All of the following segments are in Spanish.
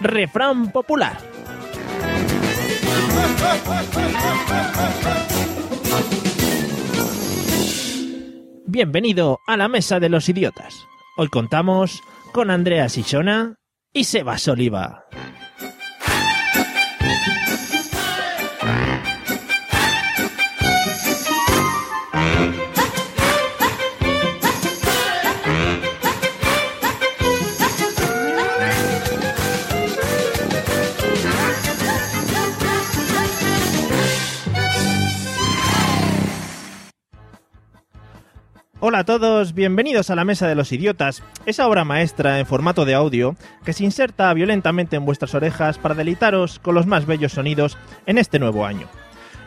Refrán popular. Bienvenido a la Mesa de los Idiotas. Hoy contamos con Andrea Sisona y Sebas Oliva. Hola a todos, bienvenidos a la Mesa de los Idiotas, esa obra maestra en formato de audio que se inserta violentamente en vuestras orejas para delitaros con los más bellos sonidos en este nuevo año.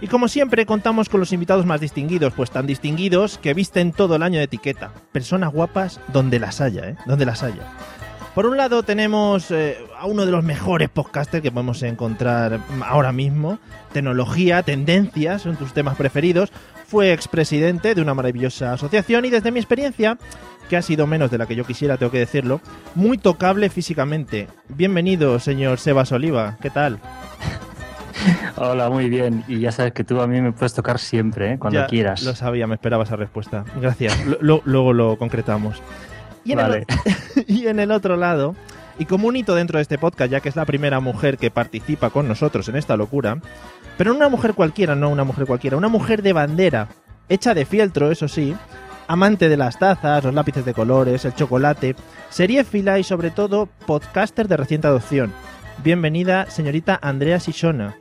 Y como siempre contamos con los invitados más distinguidos, pues tan distinguidos que visten todo el año de etiqueta. Personas guapas donde las haya, ¿eh? Donde las haya. Por un lado tenemos eh, a uno de los mejores podcasters que podemos encontrar ahora mismo. Tecnología, tendencias, son tus temas preferidos. Fue expresidente de una maravillosa asociación y desde mi experiencia, que ha sido menos de la que yo quisiera, tengo que decirlo, muy tocable físicamente. Bienvenido, señor Sebas Oliva. ¿Qué tal? Hola, muy bien. Y ya sabes que tú a mí me puedes tocar siempre, ¿eh? cuando Ya quieras. Lo sabía, me esperaba esa respuesta. Gracias. Luego lo concretamos. Y en, Vale. el, y en el otro lado, y como un hito dentro de este podcast, ya que es la primera mujer que participa con nosotros en esta locura, pero una mujer cualquiera, no una mujer cualquiera, una mujer de bandera, hecha de fieltro, eso sí, amante de las tazas, los lápices de colores, el chocolate, seriéfila y sobre todo podcaster de reciente adopción. Bienvenida, señorita Andrea Sisona.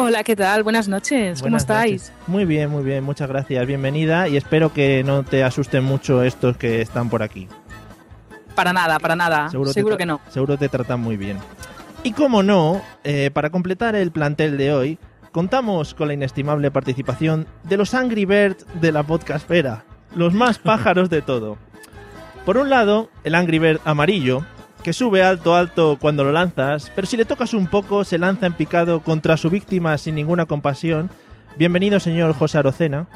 Hola, ¿qué tal? Buenas noches. ¿Cómo estáis? noches. Muy bien, muy bien, muchas gracias. Bienvenida y espero que no te asusten mucho estos que están por aquí. Para nada, para nada. Seguro, que no. Seguro te tratan muy bien. Y como no, eh, para completar el plantel de hoy, contamos con la inestimable participación de los Angry Birds de la podcastfera, los más pájaros de todo. Por un lado, el Angry Bird amarillo, que sube alto alto cuando lo lanzas, pero si le tocas un poco se lanza en picado contra su víctima sin ninguna compasión. Bienvenido, señor José Arocena.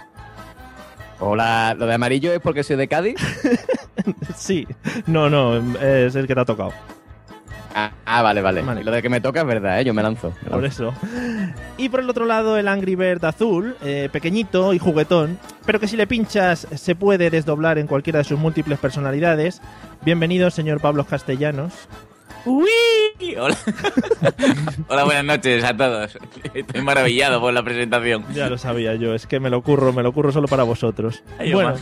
Hola, lo de amarillo es porque soy de Cádiz. Sí, no, no, es el que te ha tocado. Ah, ah, vale, vale, Vale. Lo de que me toca es verdad, ¿eh? yo me lanzo. me Por lanzo. eso. Y por el otro lado, el Angry Bird azul, eh, pequeñito y juguetón, pero que si le pinchas se puede desdoblar en cualquiera de sus múltiples personalidades. Bienvenido, señor Pablo Castellanos. ¡Uy! Hola. Hola, buenas noches a todos. Estoy maravillado por la presentación. Ya lo sabía yo, es que me lo ocurro, me lo ocurro solo para vosotros. Ay, bueno, Omar.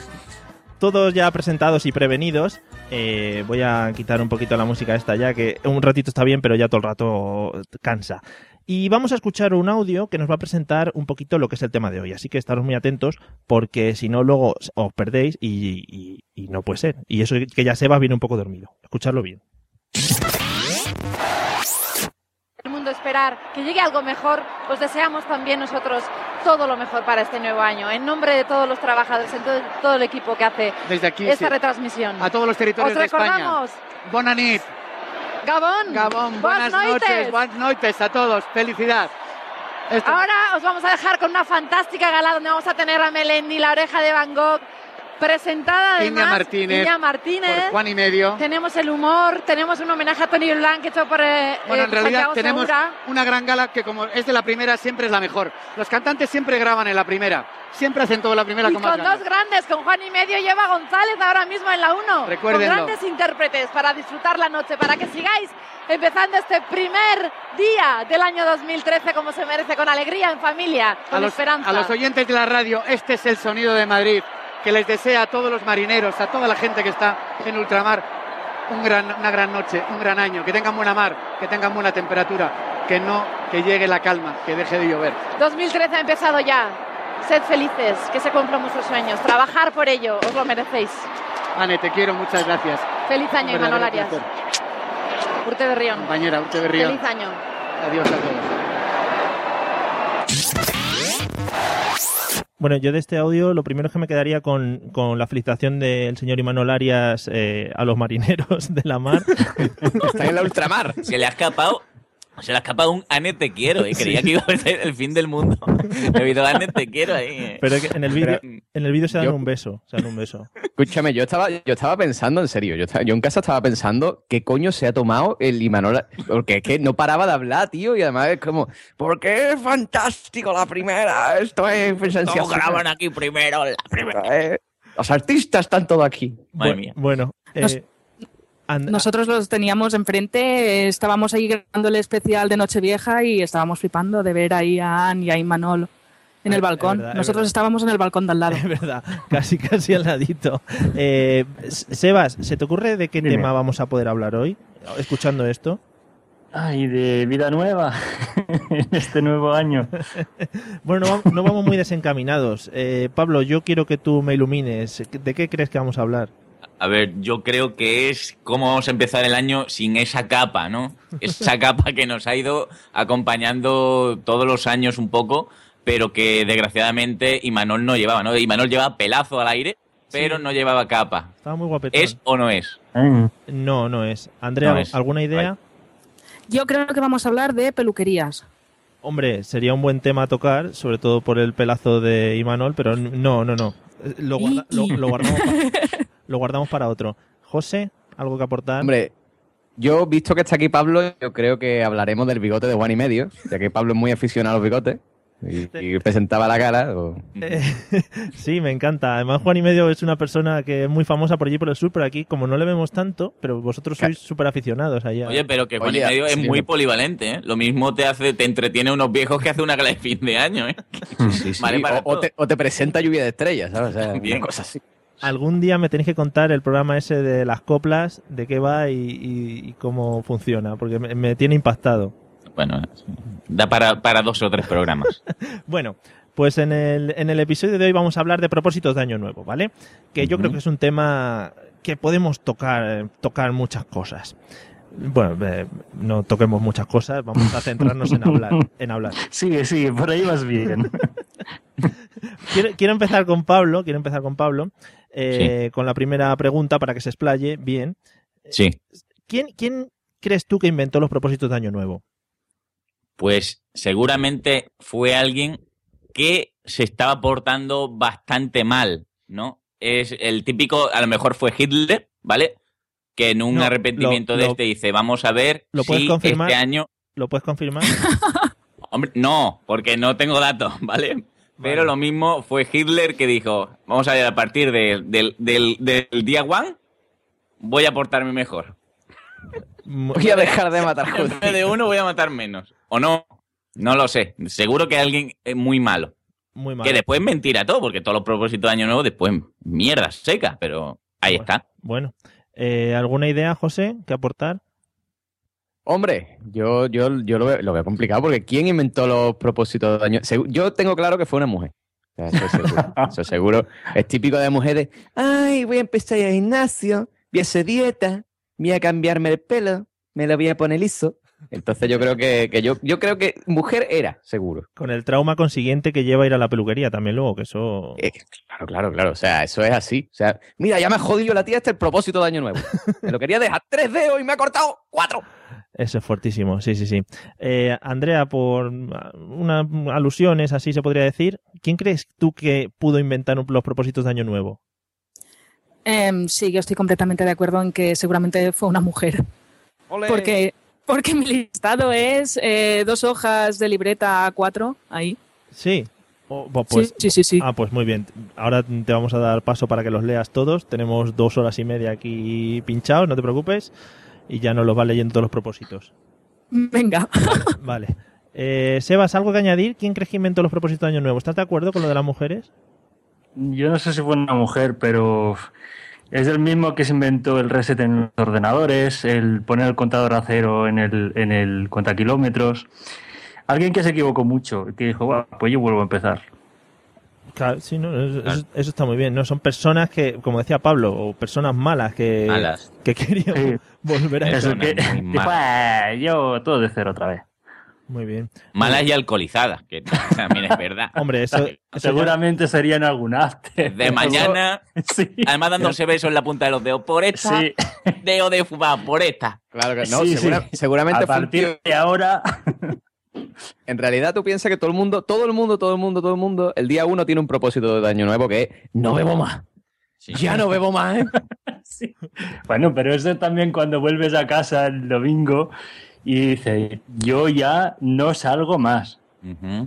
Todos ya presentados y prevenidos. eh, voy a quitar un poquito la música esta ya, que un ratito está bien, pero ya todo el rato cansa. Y vamos a escuchar un audio que nos va a presentar un poquito lo que es el tema de hoy. Así que estaros muy atentos, porque si no, luego os perdéis y, y- no puede ser. Y eso que ya Sebas viene un poco dormido. Escuchadlo bien. Esperar que llegue algo mejor, pues deseamos también nosotros todo lo mejor para este nuevo año. En nombre de todos los trabajadores, en todo, todo el equipo que hace Desde aquí, esta sí. retransmisión. a todos los territorios Os de España. Bona nit, Gabón, Gabón, buenas buenas noches, noites. buenas noches a todos, felicidad. Esto- Ahora os vamos a dejar con una fantástica gala donde vamos a tener a Melendi, la oreja de Van Gogh, presentada además. Iña Martínez, Iña por Martínez. Juan y medio. Tenemos el humor, tenemos un homenaje a Tony Blanc hecho por eh, Bueno, eh, en realidad Santiago tenemos Segura. una gran gala que como es de la primera siempre es la mejor. Los cantantes siempre graban en la primera, siempre hacen todo la primera Y con más con dos ganas. grandes, con Juan y medio lleva González ahora mismo en la 1. Recuérdenlo. Con grandes intérpretes para disfrutar la noche, para que sigáis empezando este primer día del año 2013 como se merece, con alegría, en familia, con a los, esperanza. a los oyentes de la radio, este es el sonido de Madrid, que les desea a todos los marineros, a toda la gente que está en ultramar, un gran, una gran noche, un gran año, que tengan buena mar, que tengan buena temperatura, que no, que llegue la calma, que deje de llover. 2013 ha empezado ya. Sed felices, que se cumplan vuestros sueños. Trabajar por ello, os lo merecéis. Ane, te quiero, muchas gracias. Feliz año, Imanol Arias. Urte de Rión. Compañera, Urte Berrión. Feliz año. Adiós a todos. Bueno, yo de este audio lo primero es que me quedaría con, con la felicitación del señor Imanol Arias eh, a los marineros de la mar. Está en la ultramar. Se le ha escapado. Se le ha escapado un Ane te quiero, y creía que iba a ser el fin del mundo. He visto Ane te quiero ahí. eh. Pero es que en el vídeo Pero- en el vídeo se dan Yo- un beso, se dan un beso. Escúchame, yo estaba, yo estaba pensando, en serio, yo, estaba- yo en casa estaba pensando qué coño se ha tomado el Imanol, porque es que no paraba de hablar, tío, y además es como, porque es fantástico la primera, esto es Todos sensacional. graban aquí primero la primera. Eh, Los artistas están todos aquí. Madre Bu- mía. Bueno, Nos- eh, And- Nosotros los teníamos enfrente, estábamos ahí grabando el especial de Nochevieja y estábamos flipando de ver ahí a Anne y a Imanol en el balcón. verdad, Nosotros estábamos en el balcón de al lado. Es verdad, casi casi al ladito. Eh, Sebas, ¿se te ocurre de qué Dime. tema vamos a poder hablar hoy? Escuchando esto. Ay, de vida nueva en este nuevo año. Bueno, no vamos muy desencaminados. Eh, Pablo, yo quiero que tú me ilumines. ¿De qué crees que vamos a hablar? A ver, yo creo que es cómo vamos a empezar el año sin esa capa, ¿no? Esa capa que nos ha ido acompañando todos los años un poco, pero que desgraciadamente Imanol no llevaba, ¿no? Imanol llevaba pelazo al aire, pero no llevaba capa. Estaba muy guapetón. ¿Es o no es? Mm. No, no es. Andrea, No es. ¿alguna idea? Vale. Yo creo que vamos a hablar de peluquerías. Hombre, sería un buen tema a tocar, sobre todo por el pelazo de Imanol, pero no, no, no. Eh, Lo, guarda- lo- lo guardamos, lo guardamos para otro. José, ¿algo que aportar? Hombre, yo, visto que está aquí Pablo, yo creo que hablaremos del bigote de Juan y medio, ya que Pablo es muy aficionado a los bigotes y, y presentaba la cara. o- Eh, sí, me encanta. Además, Juan y Medio es una persona que es muy famosa por allí por el sur, pero aquí, como no le vemos tanto, pero vosotros sois súper aficionados allá. Oye, pero que Juan Oye, y medio es sí, muy polivalente, ¿eh? Lo mismo te hace, te entretiene unos viejos que hace una gala de fin de año, ¿eh? Sí, sí, Vale para o, te, o te presenta lluvia de estrellas, ¿sabes? O sea, Bien. una cosa así. Algún día me tenéis que contar el programa ese de las coplas, de qué va y, y- y cómo funciona, porque me, me tiene impactado. Bueno, da para, para dos o tres programas. Bueno, pues en el, en el episodio de hoy vamos a hablar de propósitos de Año Nuevo, ¿vale? Que yo creo que es un tema que podemos tocar, tocar muchas cosas. Bueno, eh, no toquemos muchas cosas, vamos a centrarnos en hablar. En hablar. Sigue, sigue, por ahí vas bien. Quiero, quiero empezar con Pablo, quiero empezar con Pablo, eh, con la primera pregunta para que se explaye bien. Sí. ¿Quién, ¿Quién crees tú que inventó los propósitos de Año Nuevo? Pues seguramente fue alguien que se estaba portando bastante mal, ¿no? Es el típico, a lo mejor fue Hitler, ¿vale? Que en un No, arrepentimiento lo- de lo- este dice, vamos a ver ¿Lo puedes si confirmar? este año... ¿Lo puedes confirmar? Hombre, no, porque no tengo datos, ¿vale? Pero Vale. lo mismo fue Hitler que dijo, vamos a ver, a partir de- del, del- del día one voy a portarme mejor. Voy a dejar de matar vez de uno voy a matar menos. ¿O no? No lo sé. Seguro que alguien es muy malo. Muy. Que después mentira todo, porque todos los propósitos de Año Nuevo después mierda seca, pero ahí Bueno. está. Bueno, eh, ¿alguna idea, José, que aportar? Hombre, yo, yo, yo lo, veo, lo veo complicado porque ¿quién inventó los propósitos de año? Segu- Yo tengo claro que fue una mujer. Eso seguro. Eso seguro. Es típico de mujeres. Ay, voy a empezar a ir al gimnasio, voy a hacer dieta, voy a cambiarme el pelo, me lo voy a poner liso. Entonces yo creo que, que yo, yo creo que mujer era, seguro. Con el trauma consiguiente que lleva a ir a la peluquería también luego, que eso... Eh, claro, claro, claro. O sea, eso es así. O sea, mira, ya me ha jodido la tía este el propósito de año nuevo. Me lo quería dejar tres dedos y me ha cortado cuatro. Eso es fuertísimo, sí, sí, sí. Eh, Andrea, por unas alusiones, así se podría decir, ¿quién crees tú que pudo inventar un- los propósitos de Año Nuevo? Em, sí, yo estoy completamente de acuerdo en que seguramente fue una mujer. Porque, porque mi listado es eh, dos hojas de libreta A4, ahí. Sí. O- bo- pues, sí, sí, sí, sí. Ah, pues muy bien. Ahora te vamos a dar paso para que los leas todos. Tenemos dos horas y media aquí pinchados, no te preocupes. Y ya nos los va leyendo todos los propósitos. Venga. Vale. Eh, Sebas, ¿algo que añadir? ¿Quién crees que inventó los propósitos de Año Nuevo? ¿Estás de acuerdo con lo de las mujeres? Yo no sé si fue una mujer, pero es el mismo que se inventó el reset en los ordenadores, el poner el contador a cero en el, en el kilómetros. Alguien que se equivocó mucho y que dijo, "Buah, pues yo vuelvo a empezar. Claro, sí, no, eso, eso- eso está muy bien. No son personas que, como decía Pablo, o personas malas que, Malas. que querían Sí. volver a Eso que, tipo. "Eh, yo todo de cero otra vez. Muy bien. Malas y alcoholizadas, que también es verdad. Hombre, eso, eso ya- Seguramente serían algún after. De mañana, Sí. además dándose besos en la punta de los dedos por esta, Sí. dedo de fumar por esta. Claro que no, Sí, segura- sí. seguramente A partir funciona. de ahora. En realidad tú piensas que todo el mundo, todo el mundo, todo el mundo, todo el mundo, el día uno tiene un propósito de año nuevo que es no bebo más. Sí. Ya no bebo más, ¿eh? Sí. Bueno, pero eso también cuando vuelves a casa el domingo y dices, yo ya no salgo más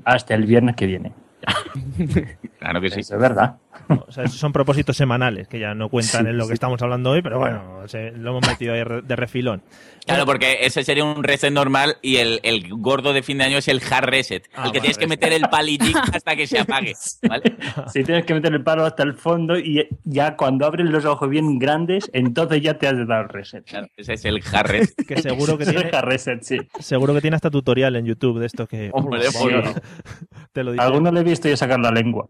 hasta el viernes que viene. Claro que sí. Eso es verdad. O sea, esos son propósitos semanales que ya no cuentan Sí, en lo que sí. estamos hablando hoy, pero bueno, se- lo hemos metido ahí de refilón. Claro, porque ese sería un reset normal y el, el gordo de fin de año es el hard reset. Ah, el que tienes que meter el palitic hasta que se apague. ¿vale? Si tienes que meter el palo hasta el fondo y ya cuando abres los ojos bien grandes, entonces ya te has de dar reset. Claro, ese es el hard reset. Que seguro que tiene, hard reset, sí. seguro que tiene hasta tutorial en YouTube de esto que Hombre, Oh, sí, te lo A dice. alguno le he visto yo sacar la lengua.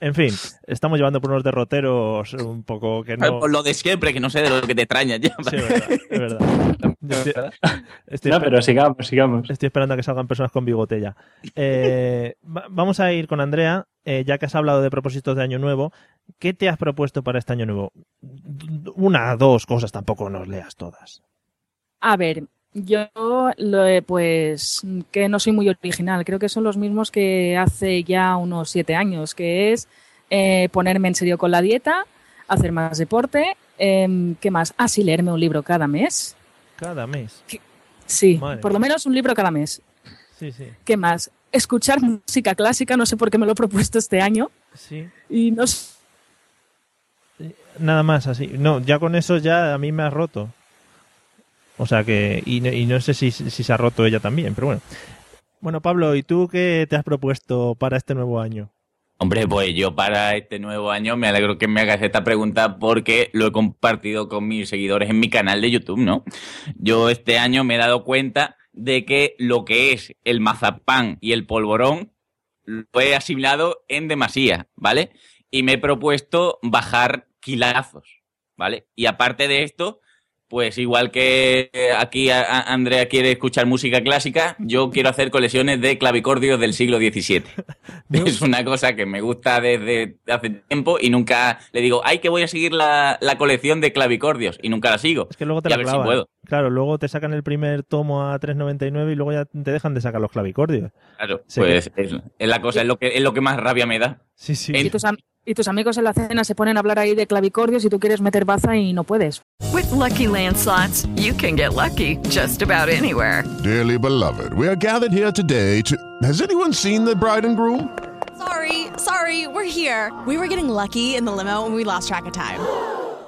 En fin, estamos llevando por unos derroteros un poco que no. Por lo de siempre, que no sé de lo que te extraña ya. Sí, es verdad, es verdad. Yo estoy, estoy No, pero sigamos, sigamos. estoy esperando a que salgan personas con bigote ya. Eh, va- vamos a ir con Andrea, eh, ya que has hablado de propósitos de año nuevo. ¿Qué te has propuesto para este año nuevo? Una, dos cosas, tampoco nos leas todas. A ver, yo pues que no soy muy original, creo que son los mismos que hace ya unos siete años, que es eh, ponerme en serio con la dieta, hacer más deporte, em, ¿qué más? Ah, sí, leerme un libro cada mes. Cada mes. Sí, Madre por lo menos un libro cada mes. Sí, sí, ¿Qué más? Escuchar música clásica, no sé por qué me lo he propuesto este año. sí. Y no sé, Nada más así. No, ya con eso ya a mí me has roto. O sea que, y, no- y no sé si, se ha roto ella también, pero bueno. Bueno, Pablo, ¿y tú qué te has propuesto para este nuevo año? Hombre, pues yo para este nuevo año me alegro que me hagas esta pregunta porque lo he compartido con mis seguidores en mi canal de YouTube, ¿no? Yo este año me he dado cuenta de que lo que es el mazapán y el polvorón lo he asimilado en demasía, ¿vale? Y me he propuesto bajar kilazos, ¿vale? Y aparte de esto, pues igual que aquí a- a- Andrea quiere escuchar música clásica, yo quiero hacer colecciones de clavicordios del siglo XVII. Es una cosa que me gusta desde hace tiempo y nunca le digo, ay, que voy a seguir la, la colección de clavicordios y nunca la sigo. Es que luego te Y a la si clavan. puedo. Claro, luego te sacan el primer tomo a 3.99 y luego ya te dejan de sacar los clavicordios. Claro, Sé pues es, es la cosa, es lo, que, es lo que más rabia me da. Sí, sí. Y tus, y tus amigos en la cena se ponen a hablar ahí de clavicordios y tú quieres meter baza y no puedes. With Lucky Land slots, you can get lucky just about anywhere. Dearly beloved, we are gathered here today to. Has anyone seen the bride and groom? Sorry, sorry, we're here. We were getting lucky in the limo and we lost track of time.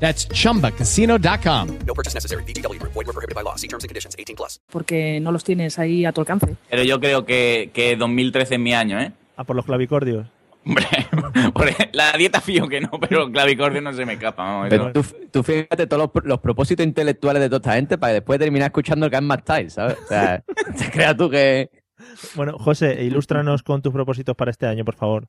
That's chumbacasino.com. No purchase necessary. VGW Group. Void were prohibited by law. See terms and conditions. 18 plus. porque no los tienes ahí a tu alcance. Pero yo creo que, que 2013 es mi año, ¿eh? Ah, por los clavicordios. Hombre, la dieta fío que no, pero clavicordio no se me escapa. vamos, Pero tú, tú fíjate todos los, los propósitos intelectuales de toda esta gente para después terminar escuchando el Game Style, ¿sabes? O sea, te creas tú que... Bueno, José, ilústranos con tus propósitos para este año, por favor.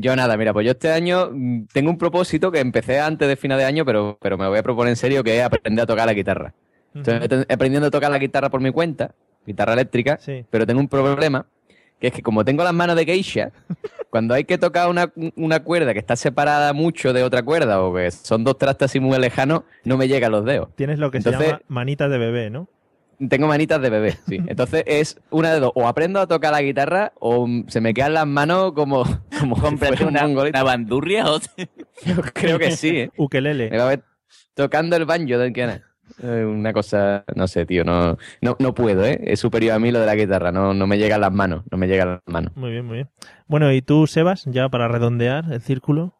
Yo nada, mira, pues yo este año mm, tengo un propósito que empecé antes de final de año, pero, pero me voy a proponer en serio, que es aprender a tocar la guitarra. Estoy apre- aprendiendo a tocar la guitarra por mi cuenta, guitarra eléctrica, Sí. pero tengo un problema, que es que como tengo las manos de geisha, cuando hay que tocar una, una cuerda que está separada mucho de otra cuerda, o que son dos trastes así muy lejanos, no me llegan los dedos. Tienes lo que se llama manitas de bebé, ¿no? Tengo manitas de bebé, sí. Entonces es una de dos. O aprendo a tocar la guitarra o se me quedan las manos como, como si fuera un una, una bandurria o Yo creo que sí, ¿eh? Ukelele. Me va a ver tocando el banjo de Kiana. Eh, Una cosa, no sé, tío, no, no, no puedo, ¿eh? Es superior a mí lo de la guitarra, no, no me llegan las manos, no me llegan las manos. Muy bien, muy bien. Bueno, ¿y tú, Sebas, ya para redondear el círculo?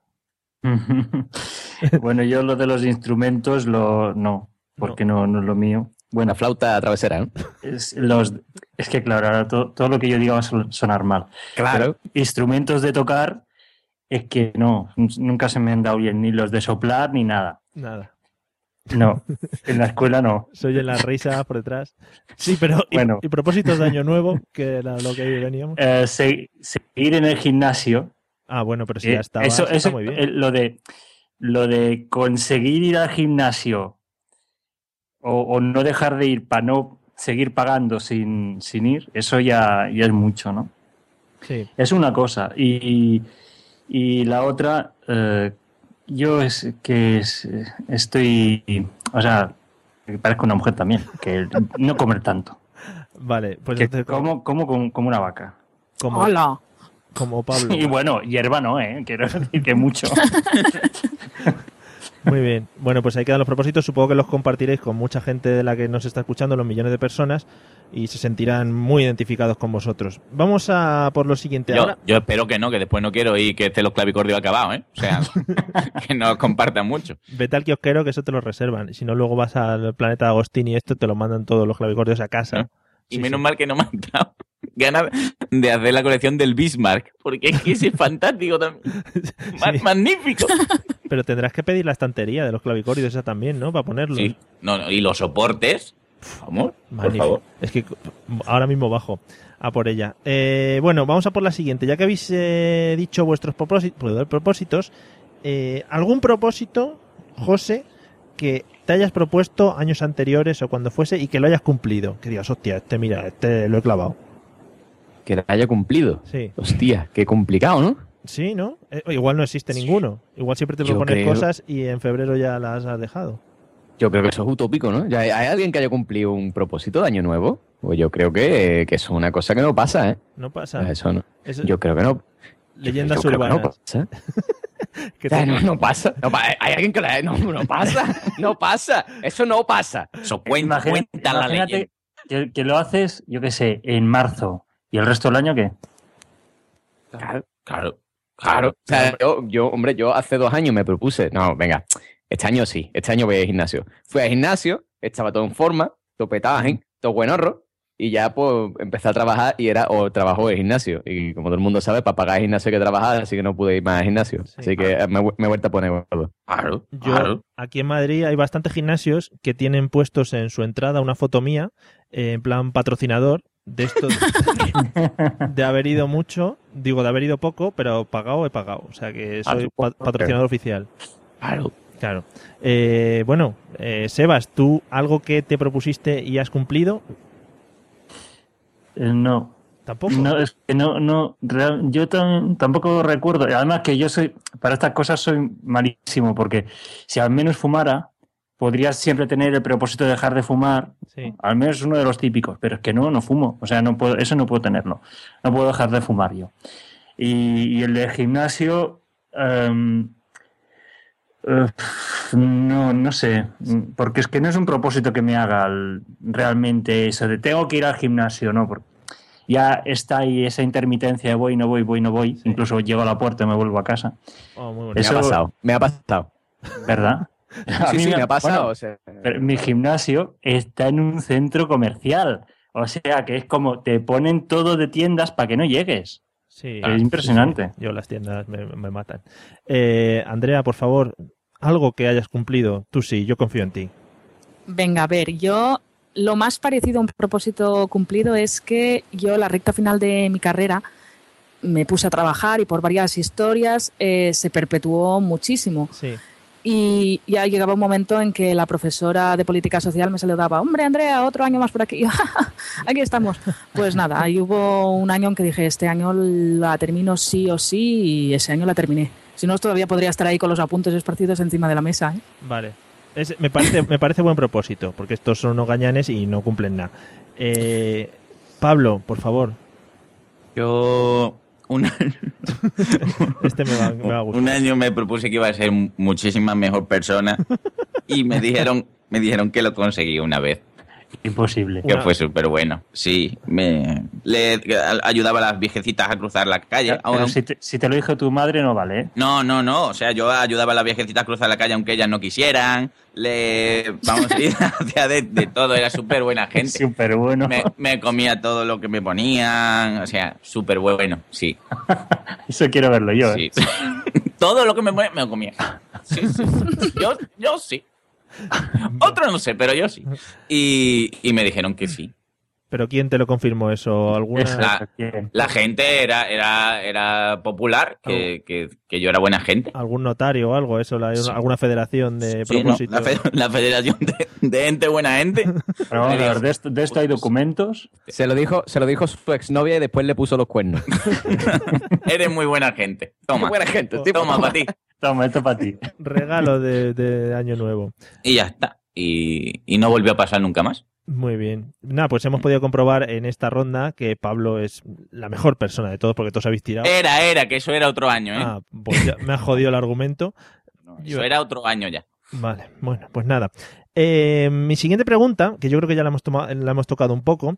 bueno, yo lo de los instrumentos lo no, porque no, no es lo mío. Bueno, La flauta travesera, ¿no? es, los, es que claro, ahora to- todo lo que yo diga va a son- sonar mal. Claro. Pero instrumentos de tocar es que no, nunca se me han dado bien, ni los de soplar ni nada. Nada. No, en la escuela no. Se oyen las risas por detrás. Sí, pero ¿y, Bueno. y propósitos de año nuevo? Que era lo que veníamos. Eh, se- seguir en el gimnasio. Ah, bueno, pero si eh, ya estaba, eso, está eso, muy bien. eh, lo de lo de conseguir ir al gimnasio o, o no dejar de ir para no seguir pagando sin, sin ir, eso ya, ya es mucho, ¿no? Sí. Es una cosa. Y, y la otra, eh, yo es que es- estoy, o sea, que parezco una mujer también, que no comer tanto. Vale, pues que entonces, como, como, como, como una vaca. como, Hola. como Pablo. Y bueno, hierba no, ¿eh? Quiero decir que mucho. Muy bien. Bueno, pues ahí quedan los propósitos. Supongo que los compartiréis con mucha gente de la que nos está escuchando, los millones de personas, y se sentirán muy identificados con vosotros. Vamos a por lo siguiente. Yo, Ahora, yo espero que no, que después no quiero ir que esté los clavicordios acabados, ¿eh? O sea, que no compartan mucho. vete al kiosquero que eso te lo reservan. Y si no, luego vas al planeta Agostín y esto te lo mandan todos los clavicordios a casa. Y Sí, menos sí. mal que no me han dado ganas de hacer la colección del Bismarck, porque es que ese es fantástico también. Sí. Magnífico. Pero tendrás que pedir la estantería de los clavicordios esa también, ¿no? Para ponerlos. Sí. No, no, y los soportes, vamos, por favor. Es que ahora mismo bajo a por ella. Eh, bueno, vamos a por la siguiente. Ya que habéis eh, dicho vuestros propósi- propósitos, eh, ¿algún propósito, José, que te hayas propuesto años anteriores o cuando fuese y que lo hayas cumplido? Que digas, hostia, este mira, este lo he clavado. Que la haya cumplido. Sí. Hostia, qué complicado, ¿no? Sí, ¿no? Eh, igual no existe ninguno. Igual siempre te propones creo- cosas y en febrero ya las has dejado. Yo creo que eso es utópico, ¿no? ¿Ya ¿Hay, hay alguien que haya cumplido un propósito de año nuevo? Pues yo creo que, que eso es una cosa que no pasa, ¿eh? No pasa. Eso no. Eso- Yo creo que no. Leyendas yo creo que urbanas. no pasa. O sea, no, no pasa. No pa- hay alguien que la... No, no pasa. No pasa. Eso no pasa. Eso cuenta, cuenta la imagínate leyenda. que, que lo haces, yo qué sé, en marzo. ¿Y el resto del año qué? Claro. Claro, Claro. claro. O sea, yo, yo, hombre, yo hace dos años me propuse. No, venga. Este año sí. Este año voy al gimnasio. Fui al gimnasio, estaba todo en forma, todo petaje, todo buenorro. Y ya pues empecé a trabajar y era o trabajo en gimnasio. Y como todo el mundo sabe, para pagar el gimnasio hay que trabajar, así que no pude ir más al gimnasio. Sí. Así que me, me he vuelto a poner gordo. Claro, Yo, claro. aquí en Madrid hay bastantes gimnasios que tienen puestos en su entrada una foto mía, eh, en plan patrocinador, de esto de haber ido mucho, digo de haber ido poco, pero pagado he pagado. O sea que Ah, soy pa- patrocinador oficial. Claro. Claro. Eh, bueno, eh, Sebas, ¿tú algo que te propusiste y has cumplido? Eh, no. Tampoco. No, es que no, no, real- yo tam- tampoco recuerdo. Además que yo soy, para estas cosas soy malísimo, porque si al menos fumara, podrías siempre tener el propósito de dejar de fumar. Sí. Al menos es uno de los típicos, pero es que no, no fumo. O sea, no puedo, eso no puedo tenerlo. No puedo dejar de fumar yo. Y, y el de gimnasio, em, eh, no, no sé, porque es que no es un propósito que me haga el- realmente eso de tengo que ir al gimnasio, ¿no? Porque ya está ahí esa intermitencia de voy, no voy, voy, no voy. Incluso llego a la puerta y me vuelvo a casa. Oh, muy bonito. Me Eso- ha pasado. Me ha pasado. ¿Verdad? A Sí, mí sí, me ha pasado. bueno, o sea, pero mi gimnasio está en un centro comercial. O sea que es como te ponen todo de tiendas para que no llegues. Sí, Es impresionante. sí, sí. Yo las tiendas me, me matan. Eh, Andrea, por favor, algo que hayas cumplido. Tú sí, yo confío en ti. Venga, a ver, yo lo más parecido a un propósito cumplido es que yo la recta final de mi carrera me puse a trabajar y por varias historias eh, se perpetuó muchísimo. Sí. Y ya llegaba un momento en que la profesora de política social me saludaba, hombre Andrea, otro año más por aquí. aquí estamos. Pues nada, ahí hubo un año en que dije, este año la termino sí o sí y ese año la terminé. Si no, todavía podría estar ahí con los apuntes esparcidos encima de la mesa. ¿eh? Vale. Es- me, parece, me parece buen propósito, porque estos son unos gañanes y no cumplen nada. Eh, Pablo, por favor. Yo un, Este me va, me va a gustar. un año me propuse que iba a ser muchísima mejor persona y me dijeron, me dijeron que lo conseguí una vez. Imposible. Que fue súper bueno. Sí, me le ayudaba a las viejecitas a cruzar la calle. Pero si, te, si te lo dijo tu madre, no vale, ¿eh? No, no, no. O sea, yo ayudaba a las viejecitas a cruzar la calle aunque ellas no quisieran. Le vamos a ir hacia de, de todo. Era súper buena gente. Súper bueno. Me, me comía todo lo que me ponían. O sea, súper bueno. Sí. Eso quiero verlo yo, ¿eh? sí. todo lo que me ponían me lo comía. Sí, sí. Yo, yo sí. Otro no sé, pero yo sí. Y, y me dijeron que sí. ¿Pero quién te lo confirmó eso? ¿Alguna? La-. La gente era, era, era popular, que, que, que yo era buena gente. ¿Algún notario o algo? ¿Eso? la- ¿Alguna federación de Sí, ¿no? propósito? la, fe- la Federación de, de Ente Buena Gente. Pero vamos a ver, de esto, de esto hay documentos. Se lo dijo, se lo dijo su exnovia y después le puso los cuernos. Eres muy buena gente. Toma. Buena gente, tipo. Toma para ti. Toma, esto para ti. Regalo de, de Año Nuevo. Y ya está. Y, y no volvió a pasar nunca más. Muy bien. Nada, pues hemos podido comprobar en esta ronda que Pablo es la mejor persona de todos porque todos habéis tirado. Era, era, que eso era otro año, ¿eh? Ah, pues ya me ha jodido el argumento. Eso era otro año ya. Vale, bueno, pues nada. Eh, mi siguiente pregunta, que yo creo que ya la hemos, toma- la hemos tocado un poco,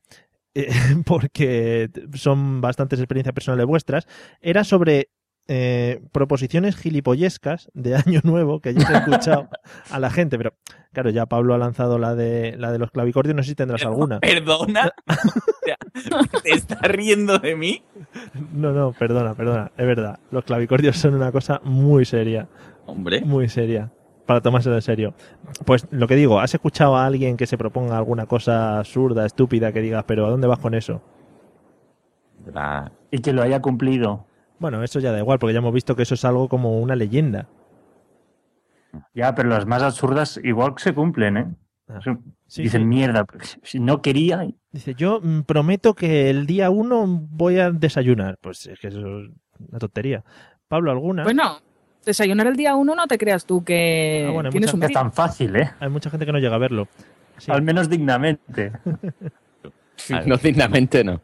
eh, porque son bastantes experiencias personales vuestras, era sobre eh, proposiciones gilipollescas de Año Nuevo que hayáis escuchado a la gente, pero claro, ya Pablo ha lanzado la de, la de los clavicordios, no sé si tendrás alguna. ¿Perdona? ¿Te estás riendo de mí? No, no, perdona, perdona, es verdad, los clavicordios son una cosa muy seria. Hombre. Muy seria. Para tomárselo en serio. Pues lo que digo, ¿has escuchado a alguien que se proponga alguna cosa absurda, estúpida, que digas, pero ¿a dónde vas con eso? La- Y que lo haya cumplido. Bueno, eso ya da igual, porque ya hemos visto que eso es algo como una leyenda. Ya, pero las más absurdas igual se cumplen, ¿eh? Ah, sí, Dicen, sí. mierda, pues, si no quería. Dice, yo mm, prometo que el día uno voy a desayunar. Pues es que eso es una tontería. Pablo, ¿alguna? Bueno, desayunar el día uno no te creas tú que Ah, bueno, hay tienes mucha un Es tan fácil, ¿eh? Hay mucha gente que no llega a verlo. Sí. Al menos dignamente. No dignamente no.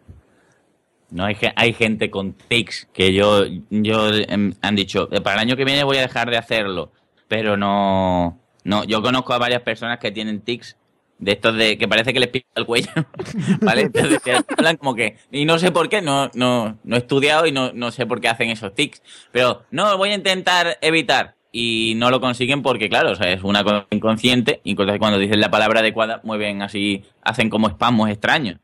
No, hay, hay gente con tics que yo, yo em, han dicho, "Eh, para el año que viene voy a dejar de hacerlo, pero no, no, yo conozco a varias personas que tienen tics de estos de que parece que les pica el cuello, ¿vale? Entonces, hablan como que, y no sé por qué, no, no, no he estudiado y no, no sé por qué hacen esos tics, pero no, voy a intentar evitar y no lo consiguen porque, claro, o sea, es una cosa inconsciente y cuando dicen la palabra adecuada mueven así, hacen como espasmos extraños.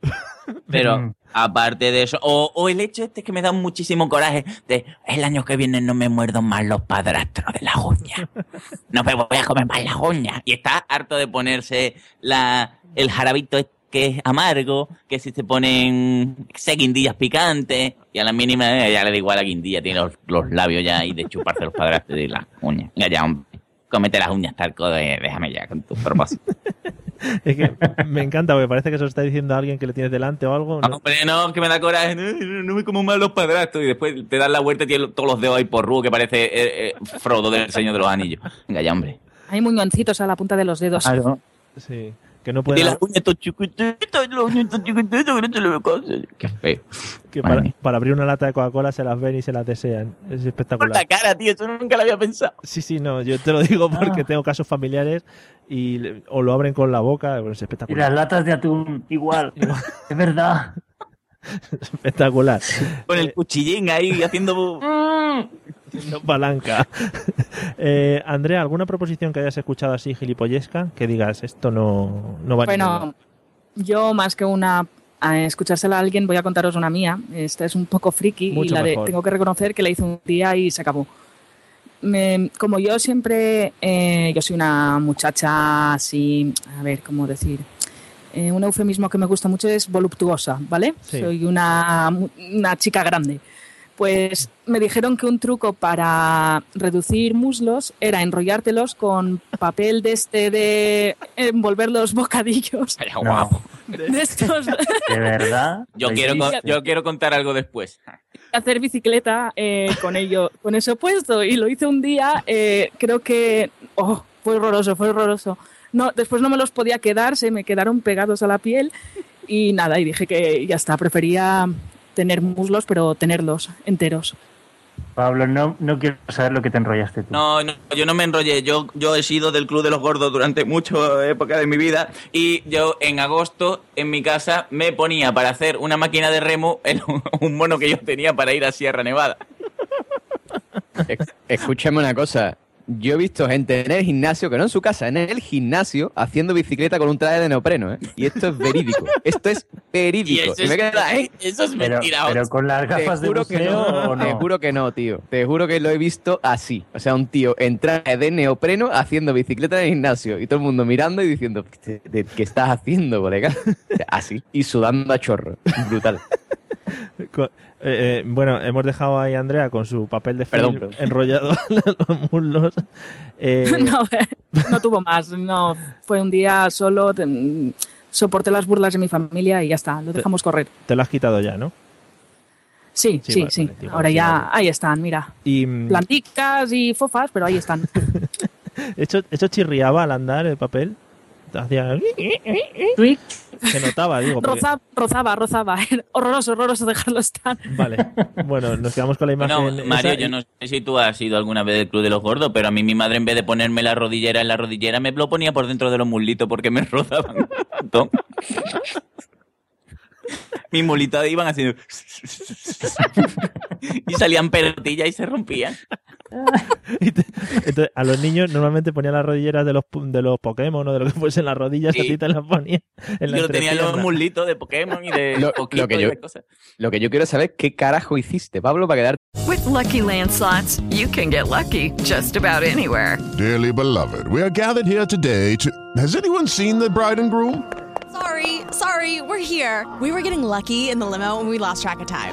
Pero aparte de eso, o, o el hecho este que me da muchísimo coraje de el año que viene no me muerdo más los padrastros de las uñas. No me voy a comer más las uñas. Y está harto de ponerse la, el jarabito este que es amargo, que si se ponen sé, guindillas picantes, y a la mínima eh, ya le da igual a guindilla, tiene los, los labios ya ahí de chuparse los padrastros de las uñas. Venga ya, hombre, cómete las uñas, talco, de, déjame ya con tu propósito. Es que me encanta, porque parece que eso está diciendo a alguien que le tienes delante o algo. ¿no? Hombre, no, que me da coraje. No, no me como mal los padrastros. Y después te das la vuelta y tienes todos los dedos ahí por que parece eh, eh, Frodo del Señor de los Anillos. Venga ya, hombre. Hay muñoncitos a la punta de los dedos. Claro. Sí, que no Y puede. las uñas tan chiquititas, las uñas tan chiquititas que no te lo. Qué feo. Que para, para abrir una lata de Coca-Cola se las ven y se las desean. Es Por espectacular. la cara, tío, eso nunca lo había pensado. Sí, sí, no, yo te lo digo porque Ah. tengo casos familiares y le- o lo abren con la boca, es Y espectacular. las latas de atún, igual. Es verdad. Espectacular. Con el cuchillín ahí haciendo. No palanca. Eh, Andrea, ¿alguna proposición que hayas escuchado así gilipollesca que digas esto no, no va a ningún lado"? Bueno, yo más que una a escuchársela a alguien voy a contaros una mía. Esta es un poco friki Mucho y la de, tengo que reconocer que la hice un día y se acabó. Me- como yo siempre, eh, yo soy una muchacha así, a ver, ¿cómo decir? Eh, un eufemismo que me gusta mucho es voluptuosa, ¿vale? Sí. Soy una, una chica grande. Pues me dijeron que un truco para reducir muslos era enrollártelos con papel de este de envolver los bocadillos. Vaya guapo. De estos De verdad. Yo ¿Lo quiero, yo quiero contar algo después. hacer bicicleta eh, con ello, con eso puesto. Y lo hice un día, eh, creo que oh, fue horroroso, fue horroroso. No, después no me los podía quedar, se me quedaron pegados a la piel y nada, y dije que ya está, prefería tener muslos, pero tenerlos enteros. Pablo, no, no quiero saber lo que te enrollaste tú. No, no, yo no me enrollé. Yo, yo he sido del Club de los Gordos durante mucha época de mi vida y yo en agosto en mi casa me ponía para hacer una máquina de remo en un mono que yo tenía para ir a Sierra Nevada. Escúchame una cosa. Yo he visto gente en el gimnasio, que no en su casa, en el gimnasio, haciendo bicicleta con un traje de neopreno, ¿eh? Y esto es verídico. Esto es verídico. Y eso Y me es- queda, ¿eh? Eso es Pero, mentira. pero con las Te gafas de juro que buceo no, o te no. juro que no, tío. Te juro que lo he visto así. O sea, un tío en traje de neopreno haciendo bicicleta en el gimnasio y todo el mundo mirando y diciendo, ¿qué, te- qué estás haciendo, colega? Así. Y sudando a chorro. Brutal. Eh, eh, bueno, hemos dejado ahí a Andrea con su papel de Perdón, film perdón. enrollado en los muslos. Eh, No, no tuvo más, no, fue un día solo, soporté las burlas de mi familia y ya está, lo dejamos correr. te lo has quitado ya, ¿no? Sí, Sí, sí, vale, sí, vale, tío, ahora ya, ahí están, mira, Y mm, planticas y fofas, pero ahí están. ¿eso, ¿eso chirriaba al andar el papel? Hacía... Se notaba, digo. porque- Roza- rozaba, rozaba, horroroso, horroroso dejarlo estar. Vale. Bueno, nos quedamos con la imagen. No, Mario, yo no sé si tú has ido alguna vez del Club de los Gordos, pero a mí mi madre en vez de ponerme la rodillera en la rodillera me lo ponía por dentro de los muslitos porque me rozaban un montón. Mis mulitas iban haciendo... y salían pelotillas y se rompían. Entonces, a los niños normalmente ponían las rodilleras de los, de los Pokémon o de lo que fuese en las rodillas, Sí. a ti te las ponían en la Yo tenía los muslitos de Pokémon y de Lo- lo que y yo- de cosas. Lo que yo quiero saber es qué carajo hiciste, Pablo, para quedar With Lucky Land slots, you can get lucky just about anywhere. Dearly beloved, we are gathered here today to. Has anyone seen the bride and groom? Sorry, sorry, we're here. We were getting lucky in the limo and we lost track of time.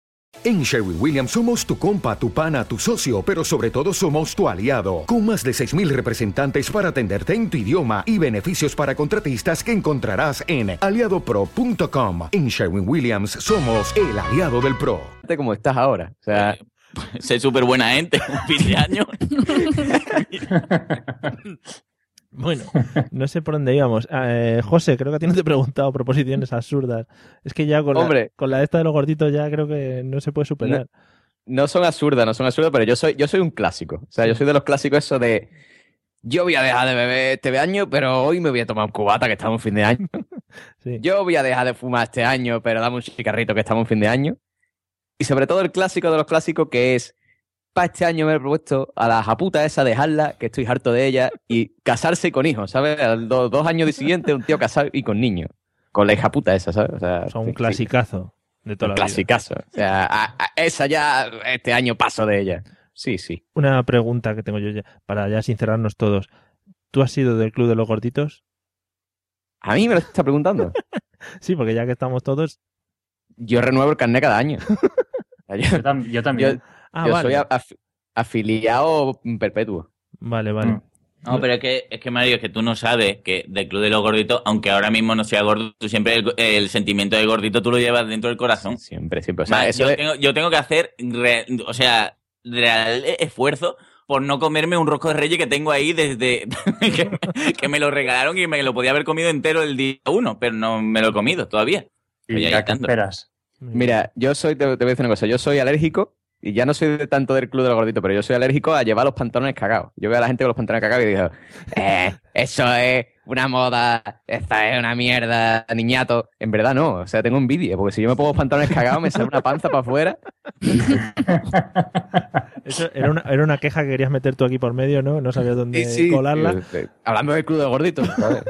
En Sherwin Williams somos tu compa, tu pana, tu socio, pero sobre todo somos tu aliado, con más de 6.000 representantes para atenderte en tu idioma y beneficios para contratistas que encontrarás en aliadopro.com. En Sherwin Williams somos el aliado del PRO. como estás ahora. O sea, Sé súper buena gente, un fin de año. Bueno, no sé por dónde íbamos. Eh, José, creo que a ti no te he preguntado proposiciones absurdas. Es que ya con, Hombre. la, con la esta de los gorditos ya creo que no se puede superar. no son absurdas, no son absurdas, pero yo soy, yo soy un clásico. O sea, yo soy de los clásicos eso de yo voy a dejar de beber este año, pero hoy me voy a tomar un cubata que estamos en fin de año. Sí. Yo voy a dejar de fumar este año, pero dame un cigarrito que estamos en fin de año. Y sobre todo el clásico de los clásicos que es para este año me he propuesto a la japuta esa dejarla, que estoy harto de ella, y casarse con hijos, ¿sabes? A los dos, dos años de siguiente, un tío casado y con niños. Con la hija puta esa, ¿sabes? O sea, O sea, un sí, clasicazo de toda Un la vida. clasicazo. O sea, a- a- esa ya, este año paso de ella. Sí, sí. Una pregunta que tengo yo ya, para ya sincerarnos todos. ¿Tú has sido del club de los gorditos? A mí me lo está preguntando. Sí, porque ya que estamos todos. Yo renuevo el carnet cada año. Yo, Yo, tam- yo también. yo- Ah, yo vale. soy af- afiliado perpetuo. Vale, vale. Mm. No, pero es que, es que Mario, es que tú no sabes que del Club de los Gorditos, aunque ahora mismo no sea gordo, tú siempre el, el sentimiento de gordito tú lo llevas dentro del corazón. Siempre, siempre. O sea, Ma, eso yo, tengo, yo tengo que hacer, re- o sea, real esfuerzo por no comerme un rosco de reyes que tengo ahí desde que, que me lo regalaron y me lo podía haber comido entero el día uno, pero no me lo he comido todavía. ¿Y Oye, ahí a qué estando. esperas? Mira, yo soy, te, te voy a decir una cosa, yo soy alérgico, y ya no soy de tanto del club de los gorditos, pero yo soy alérgico a llevar los pantalones cagados. Yo veo a la gente con los pantalones cagados y digo, eh, eso es una moda, esta es una mierda, niñato. En verdad no, o sea, tengo envidia, porque si yo me pongo los pantalones cagados me sale una panza para afuera. Eso era una, era una queja que querías meter tú aquí por medio, ¿no? No sabías dónde Sí, sí, colarla. eh, Hablando del club de los gorditos. ¿sabes?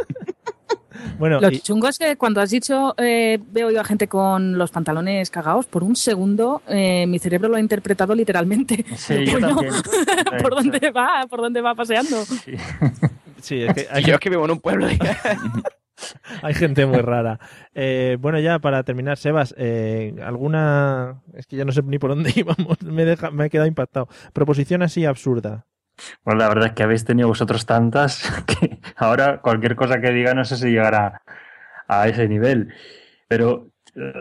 Bueno, Lo y- chungo es que cuando has dicho eh, veo yo a gente con los pantalones cagados, por un segundo eh, mi cerebro lo ha interpretado literalmente. Sí, yo no. también. ¿Por dónde va? ¿Por dónde va paseando? sí, es que hay, yo es que vivo en un pueblo. hay gente muy rara. Eh, bueno, ya para terminar, Sebas, eh, ¿alguna...? Es que ya no sé ni por dónde íbamos. Me, deja, me he quedado impactado. Proposición así absurda. Bueno, la verdad es que habéis tenido vosotros tantas que ahora cualquier cosa que diga no sé si llegará a ese nivel. Pero,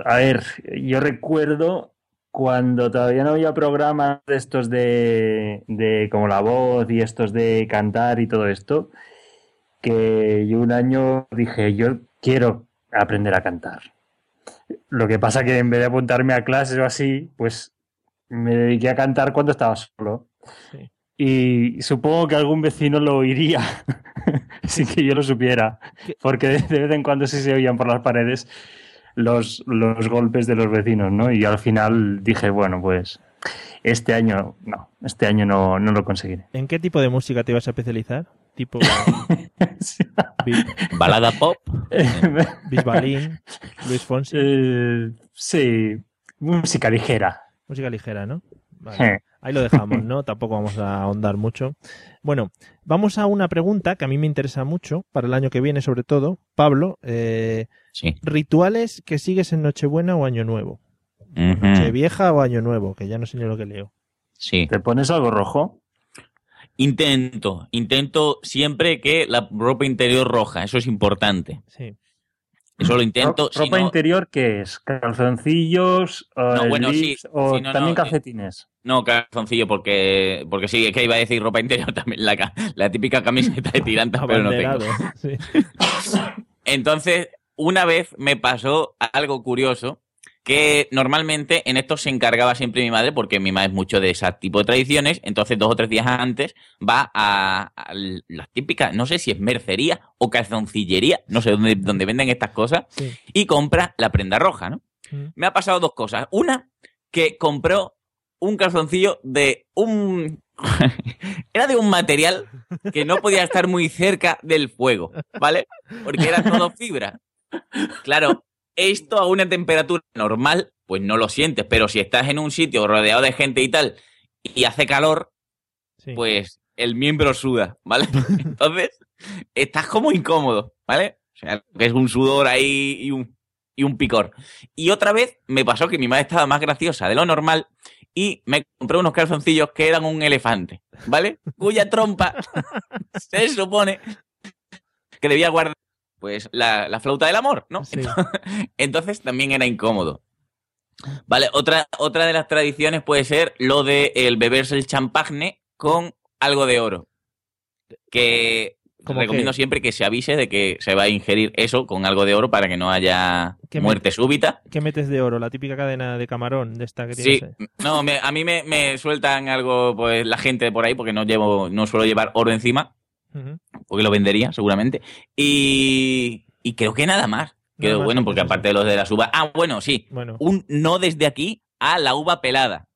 a ver, yo recuerdo cuando todavía no había programas de estos de, de como la voz y estos de cantar y todo esto, que yo un año dije, yo quiero aprender a cantar. Lo que pasa que en vez de apuntarme a clases o así, pues me dediqué a cantar cuando estaba solo. Y supongo que algún vecino lo oiría sin que yo lo supiera, porque de vez en cuando sí se oían por las paredes los, los golpes de los vecinos, ¿no? Y al final dije, bueno, pues este año no, este año no, no lo conseguiré. ¿En qué tipo de música te ibas a especializar? Tipo. Balada pop. Bisbalín, Luis Fonsi. Eh, sí, música ligera. Música ligera, ¿no? Vale. Sí. Ahí lo dejamos, ¿no? Tampoco vamos a ahondar mucho. Bueno, vamos a una pregunta que a mí me interesa mucho para el año que viene, sobre todo. Pablo, eh, rituales que sigues en Nochebuena o Año Nuevo. Ujú. Nochevieja o Año Nuevo, que ya no sé ni lo que leo. Sí. ¿Te pones algo rojo? Intento, intento siempre que la ropa interior roja, eso es importante. Sí. Eso lo intento. Si ¿Ropa no- interior qué es? ¿Calzoncillos? o No, bueno, sí, ¿O sí, no, también no, eh, calcetines? No, calzoncillo, porque, porque sí, es que iba a decir ropa interior también, la, la típica camiseta de tirantas, pero no tengo. Sí. Entonces, una vez me pasó algo curioso, que normalmente en esto se encargaba siempre mi madre, porque mi madre es mucho de ese tipo de tradiciones, entonces dos o tres días antes va a, a las típicas, no sé si es mercería o calzoncillería, no sé dónde, dónde venden estas cosas, y compra la prenda roja, ¿no? Me ha pasado dos cosas. Una, que compró un calzoncillo de un... era de un material que no podía estar muy cerca del fuego, ¿vale? Porque era todo fibra. Claro, esto a una temperatura normal, pues no lo sientes, pero si estás en un sitio rodeado de gente y tal, y hace calor, pues el miembro suda, ¿vale? Entonces, estás como incómodo, ¿vale? O sea, que es un sudor ahí y un, y un picor. Y otra vez me pasó que mi madre estaba más graciosa de lo normal y me compré unos calzoncillos que eran un elefante, ¿vale? Cuya trompa se supone que debía guardar pues la, la flauta del amor, ¿no? Entonces también era incómodo. Vale, otra, otra de las tradiciones puede ser lo de el beberse el champagne con algo de oro. Que ¿Cómo recomiendo siempre que se avise de que se va a ingerir eso con algo de oro para que no haya ¿Qué me- muerte súbita. ¿Qué metes de oro? La típica cadena de camarón de esta que Sí, ahí. no, me- a mí me, me sueltan algo, pues la gente por ahí, porque no llevo, no suelo llevar oro encima, Porque lo vendería seguramente. Y, y creo que nada más. Creo, más, bueno, porque aparte de los de las uvas. Ah, bueno, sí. Bueno. Un no desde aquí a la uva pelada.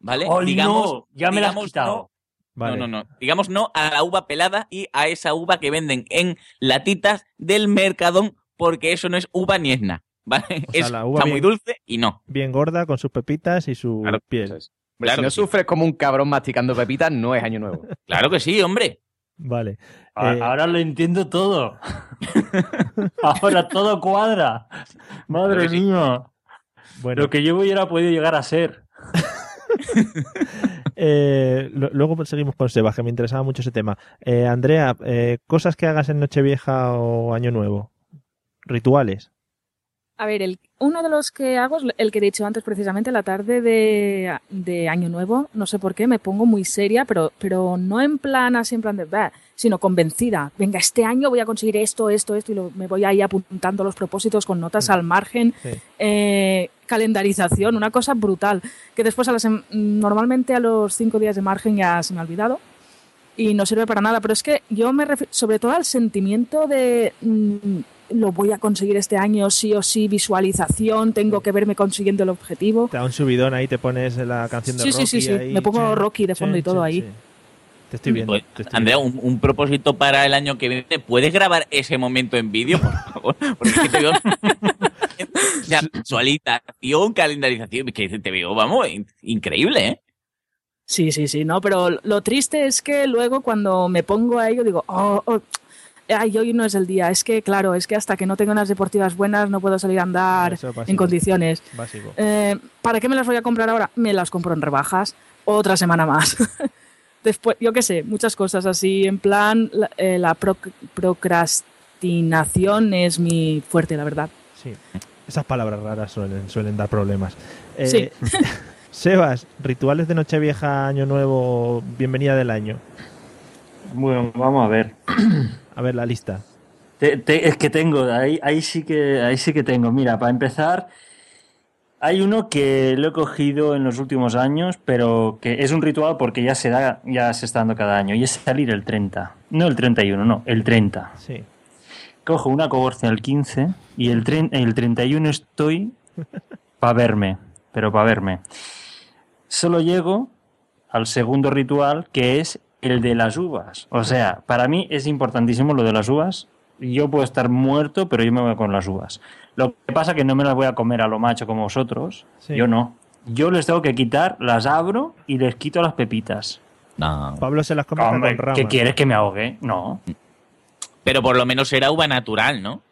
¿Vale? ¡Ay, no! Ya me la has digamos quitado. no- Vale. No, no, no. Digamos no a la uva pelada y a esa uva que venden en latitas del Mercadón, porque eso no es uva ni es nada. ¿Vale? O sea, es, la uva está muy dulce y no. Bien gorda, con sus pepitas y su piel. Hombre, Claro si no sí. sufres como un cabrón masticando pepitas, no es año nuevo. Claro que sí, hombre. Vale. A- Eh, Ahora lo entiendo todo. Ahora todo cuadra. Madre sí. mía. Bueno. Lo que yo hubiera podido llegar a ser. Eh, lo- luego seguimos con Sebas, que me interesaba mucho ese tema. Eh, Andrea, eh, cosas que hagas en Nochevieja o Año Nuevo. Rituales. A ver, el, uno de los que hago es el que he dicho antes, precisamente, la tarde de, de Año Nuevo. No sé por qué, me pongo muy seria, pero, pero no en plan así, en plan de, "Bah", sino convencida. Venga, este año voy a conseguir esto, esto, esto, y lo- me voy ahí apuntando los propósitos con notas al margen. Eh, calendarización, una cosa brutal. Que después, a las, normalmente a los cinco días de margen ya se me ha olvidado y no sirve para nada. Pero es que yo me refiero sobre todo al sentimiento de mm, lo voy a conseguir este año, sí o sí, visualización, tengo que verme consiguiendo el objetivo. Te da un subidón ahí, te pones la canción de Sí, sí, Rocky sí, sí. ahí. Me pongo Rocky de fondo y todo ahí. sí. Te estoy viendo. Pues, te estoy Andrea, un, un propósito para el año que viene. ¿Puedes grabar ese momento en vídeo, por favor? Porque es que te veo... Ya, visualización, calendarización, es que te veo, vamos, in- increíble, ¿eh? Sí, sí, sí, no, pero lo triste es que luego cuando me pongo a ello digo, oh, oh, ay, hoy no es el día. Es que, claro, es que hasta que no tengo unas deportivas buenas no puedo salir a andar en condiciones. Básico. Eh, ¿Para qué me las voy a comprar ahora? Me las compro en rebajas otra semana más. Después, yo qué sé, muchas cosas así. En plan, la, eh, la proc- procrastinación es mi fuerte, la verdad. Sí. Esas palabras raras suelen, suelen dar problemas. Eh, Sí. Sebas, rituales de Nochevieja, Año Nuevo, bienvenida del año. Bueno, vamos a ver. A ver la lista. Te- te- es que tengo, ahí, ahí sí que ahí sí que tengo. Mira, para empezar, hay uno que lo he cogido en los últimos años, pero que es un ritual porque ya se da, ya se está dando cada año, y es salir el 30. No el 31, no, el 30. Sí. Cojo una coborcia el 15 y el, tren- el 31 estoy para verme, pero para verme. Solo llego al segundo ritual, que es el de las uvas. O sea, para mí es importantísimo lo de las uvas. Yo puedo estar muerto, pero yo me voy con las uvas. Lo que pasa es que no me las voy a comer a lo macho como vosotros. Sí. Yo no. Yo les tengo que quitar, las abro y les quito las pepitas. No. Pablo se las come Hombre, con ramas. ¿Qué quieres que me ahogue? No. Pero por lo menos era uva natural, ¿no?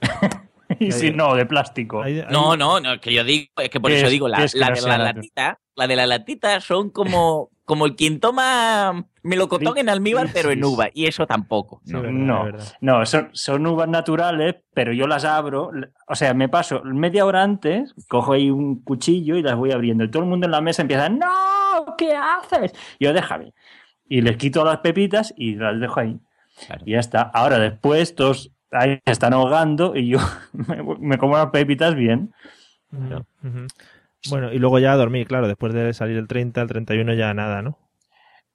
Y si no, de plástico. No, no, no, es que yo digo, es que por ¿Qué eso es- digo, la, qué es que la no de la latita, la de la latita son como, como el quien toma melocotón en almíbar, pero en uva, y eso tampoco. No. no, no, son, son uvas naturales, pero yo las abro, o sea, me paso media hora antes, cojo ahí un cuchillo y las voy abriendo. Y todo el mundo en la mesa empieza, ¡No! ¿Qué haces? Yo, déjame. Y les quito las pepitas y las dejo ahí. Y ya está. Ahora después todos ahí se están ahogando y yo me, me como las pepitas bien. Bueno, y luego ya a dormir, claro, después de salir el 30, el 31 ya nada, ¿no?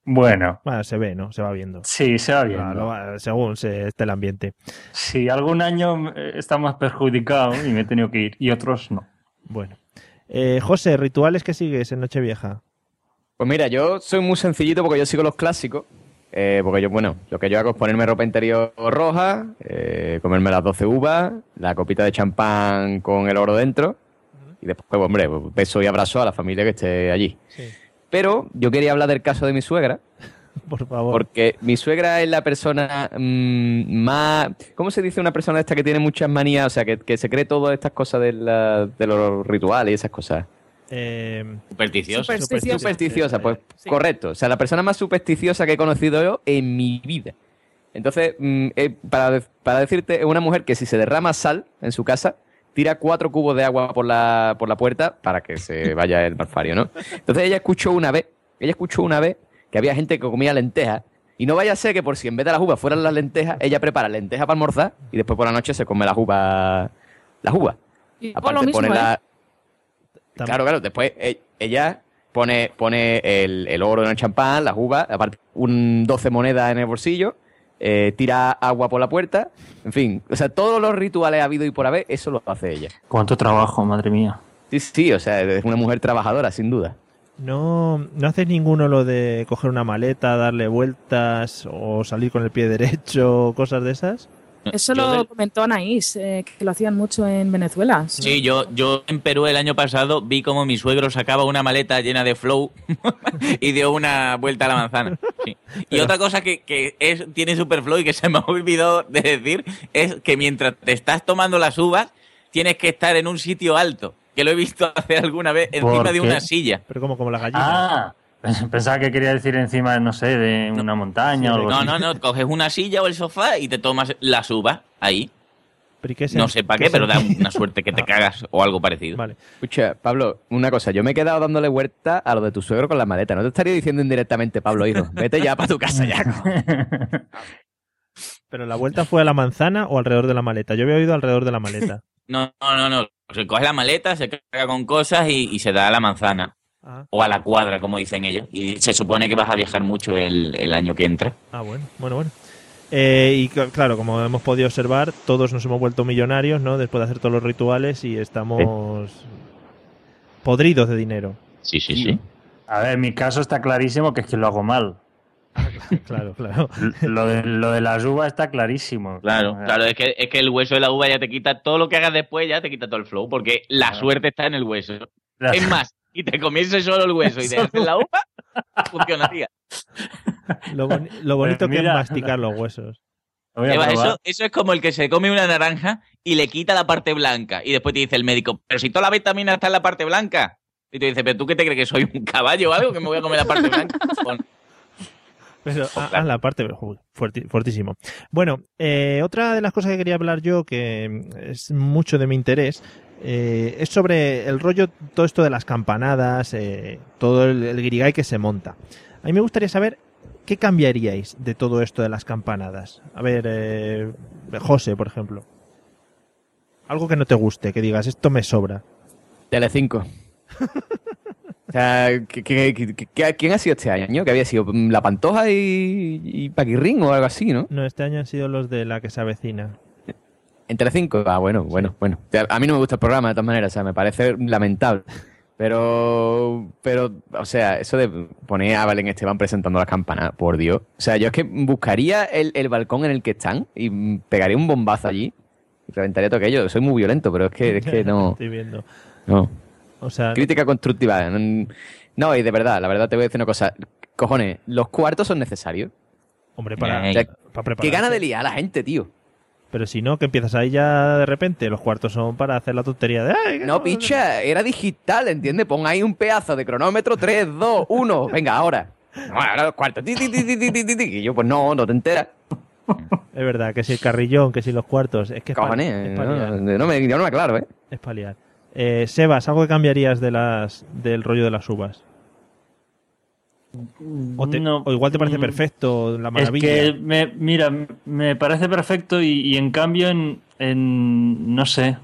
Bueno, Bueno, se ve, ¿no? Se va viendo. sí, se va viendo. Claro, según se esté el ambiente. Sí, algún año eh, está más perjudicado y me he tenido que ir, y otros no. Bueno. Eh, José, ¿rituales que sigues en Nochevieja? Pues mira, yo soy muy sencillito porque yo sigo los clásicos. eh, porque yo, bueno, lo que yo hago es ponerme ropa interior roja, eh, comerme las 12 uvas, la copita de champán con el oro dentro. Y después, pues, hombre, beso y abrazo a la familia que esté allí. Pero yo quería hablar del caso de mi suegra. Por favor. Porque mi suegra es la persona mm, más. ¿Cómo se dice una persona esta que tiene muchas manías? O sea, que, que se cree todas estas cosas de, la- de los rituales y esas cosas. Eh, Supersticioso. Supersticiosa. Supersticiosa, pues correcto. O sea, la persona más supersticiosa que he conocido yo en mi vida. Entonces, mm, eh, para, para decirte, es una mujer que si se derrama sal en su casa, tira cuatro cubos de agua por la, por la puerta para que se vaya el malfario, ¿no? Entonces ella escuchó una vez, ella escuchó una vez que había gente que comía lentejas y no vaya a ser que por si en vez de las uvas fueran las lentejas, ella prepara lentejas para almorzar y después por la noche se come las uvas, las uvas. Y Aparte lo mismo, pone ¿eh? la... Claro, claro, después eh, ella pone, pone el, el oro en el champán, las uvas, aparte un 12 monedas en el bolsillo, eh, tira agua por la puerta, en fin, o sea, todos los rituales ha habido y por haber, eso lo hace ella. Cuánto trabajo, madre mía. Sí, sí, o sea, es una mujer trabajadora, sin duda. ¿No, ¿No haces ninguno lo de coger una maleta, darle vueltas o salir con el pie derecho, cosas de esas? Eso Yo lo del- comentó Anaís, eh, que lo hacían mucho en Venezuela. Sí, yo, yo en Perú el año pasado vi como mi suegro sacaba una maleta llena de flow y dio una vuelta a la manzana. Sí. Y otra cosa que, que es, tiene Superflow y que se me ha olvidado de decir es que mientras te estás tomando las uvas tienes que estar en un sitio alto, que lo he visto hacer alguna vez encima ¿Por de una silla. Pero como, como las gallinas. Ah, pensaba que quería decir encima, no sé, de una montaña o algo No, así. no, no, coges una silla o el sofá y te tomas las uvas ahí. ¿Pero y qué No sé para qué qué, pero da una suerte que te cagas o algo parecido. Vale. Escucha, Pablo, una cosa, yo me he quedado dándole vuelta a lo de tu suegro con la maleta. No te estaría diciendo indirectamente, Pablo, hijo, vete ya para tu casa ya. ¿Pero la vuelta fue a la manzana o alrededor de la maleta? Yo había oído alrededor de la maleta. No, no, no, no. Se coge la maleta, se carga con cosas y, y se da a la manzana. Ah. O a la cuadra, como dicen ellos. Y se supone que vas a viajar mucho el, el año que entra. Ah, bueno, bueno, bueno. Eh, y cl- claro, como hemos podido observar, todos nos hemos vuelto millonarios, ¿no? Después de hacer todos los rituales y estamos podridos de dinero. Sí, sí, sí. A ver, en mi caso está clarísimo que es que lo hago mal. Claro, claro. Lo de, lo de las uvas está clarísimo. Claro, claro, es que, es que el hueso de la uva ya te quita todo lo que hagas después, ya te quita todo el flow, porque la suerte está en el hueso. Es más, si te comiese solo el hueso y dejas la uva, funcionaría. Lo, boni- lo bonito Pues que es masticar los huesos. Lo eso, eso es como el que se come una naranja y le quita la parte blanca. Y después te dice el médico, pero si toda la vitamina está en la parte blanca. Y te dice, pero tú qué te crees que soy un caballo o algo que me voy a comer la parte blanca. Bueno, Pero, ah, ah, la parte, fuertísimo. Bueno, eh, otra de las cosas que quería hablar yo, que es mucho de mi interés, eh, es sobre el rollo, todo esto de las campanadas, eh, todo el, el guirigay que se monta. A mí me gustaría saber qué cambiaríais de todo esto de las campanadas. A ver, eh, José, por ejemplo. Algo que no te guste, que digas, esto me sobra. Telecinco. O sea, ¿qué- qué- qué- qué- ¿quién ha sido este año? ¿Que había sido La Pantoja y, y Paquirrín o algo así, no? No, este año han sido los de la que se avecina. En Telecinco. Ah, bueno, bueno, bueno. A mí no me gusta el programa de todas maneras, o sea, me parece lamentable. Pero, pero, o sea, eso de poner a Belén Esteban presentando las campanas, por Dios. O sea, yo es que buscaría el, el balcón en el que están y pegaría un bombazo allí y reventaría todo aquello. Soy muy violento, pero es que, es que no. Estoy viendo. No. O sea, Crítica constructiva. No, y de verdad, la verdad te voy a decir una cosa. Cojones, los cuartos son necesarios. hombre, para, O sea, para Qué prepararse. gana de liar a la gente, tío. Pero si no, que empiezas ahí ya de repente, los cuartos son para hacer la tontería de... "Ay, No, picha, era digital, ¿entiendes? Pon ahí un pedazo de cronómetro, 3, 2, 1, venga, ahora. No, ahora los cuartos. Ti, ti, ti, ti, ti, ti, ti, ti. Y yo, pues no, no te enteras. Es verdad, que si el carrillón, que si los cuartos, es que es pa- Cojones, es pa' no, me, yo no me aclaro, ¿eh? es pa' liar. Eh, Sebas, ¿algo que cambiarías de las del rollo de las uvas? O, te- No, o igual te parece mm, perfecto, la maravilla. Es que, me, mira, me parece perfecto y, y en cambio, en, en, no sé,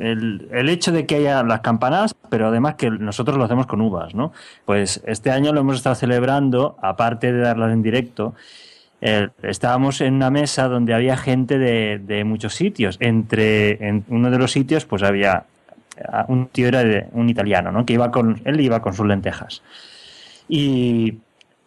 el, el hecho de que haya las campanadas, pero además que nosotros lo hacemos con uvas, ¿no? Pues este año lo hemos estado celebrando, aparte de darlas en directo, eh, estábamos en una mesa donde había gente de, de muchos sitios. Entre en uno de los sitios, pues había un tío era de- un italiano, ¿no? Que iba con él iba con sus lentejas. Y,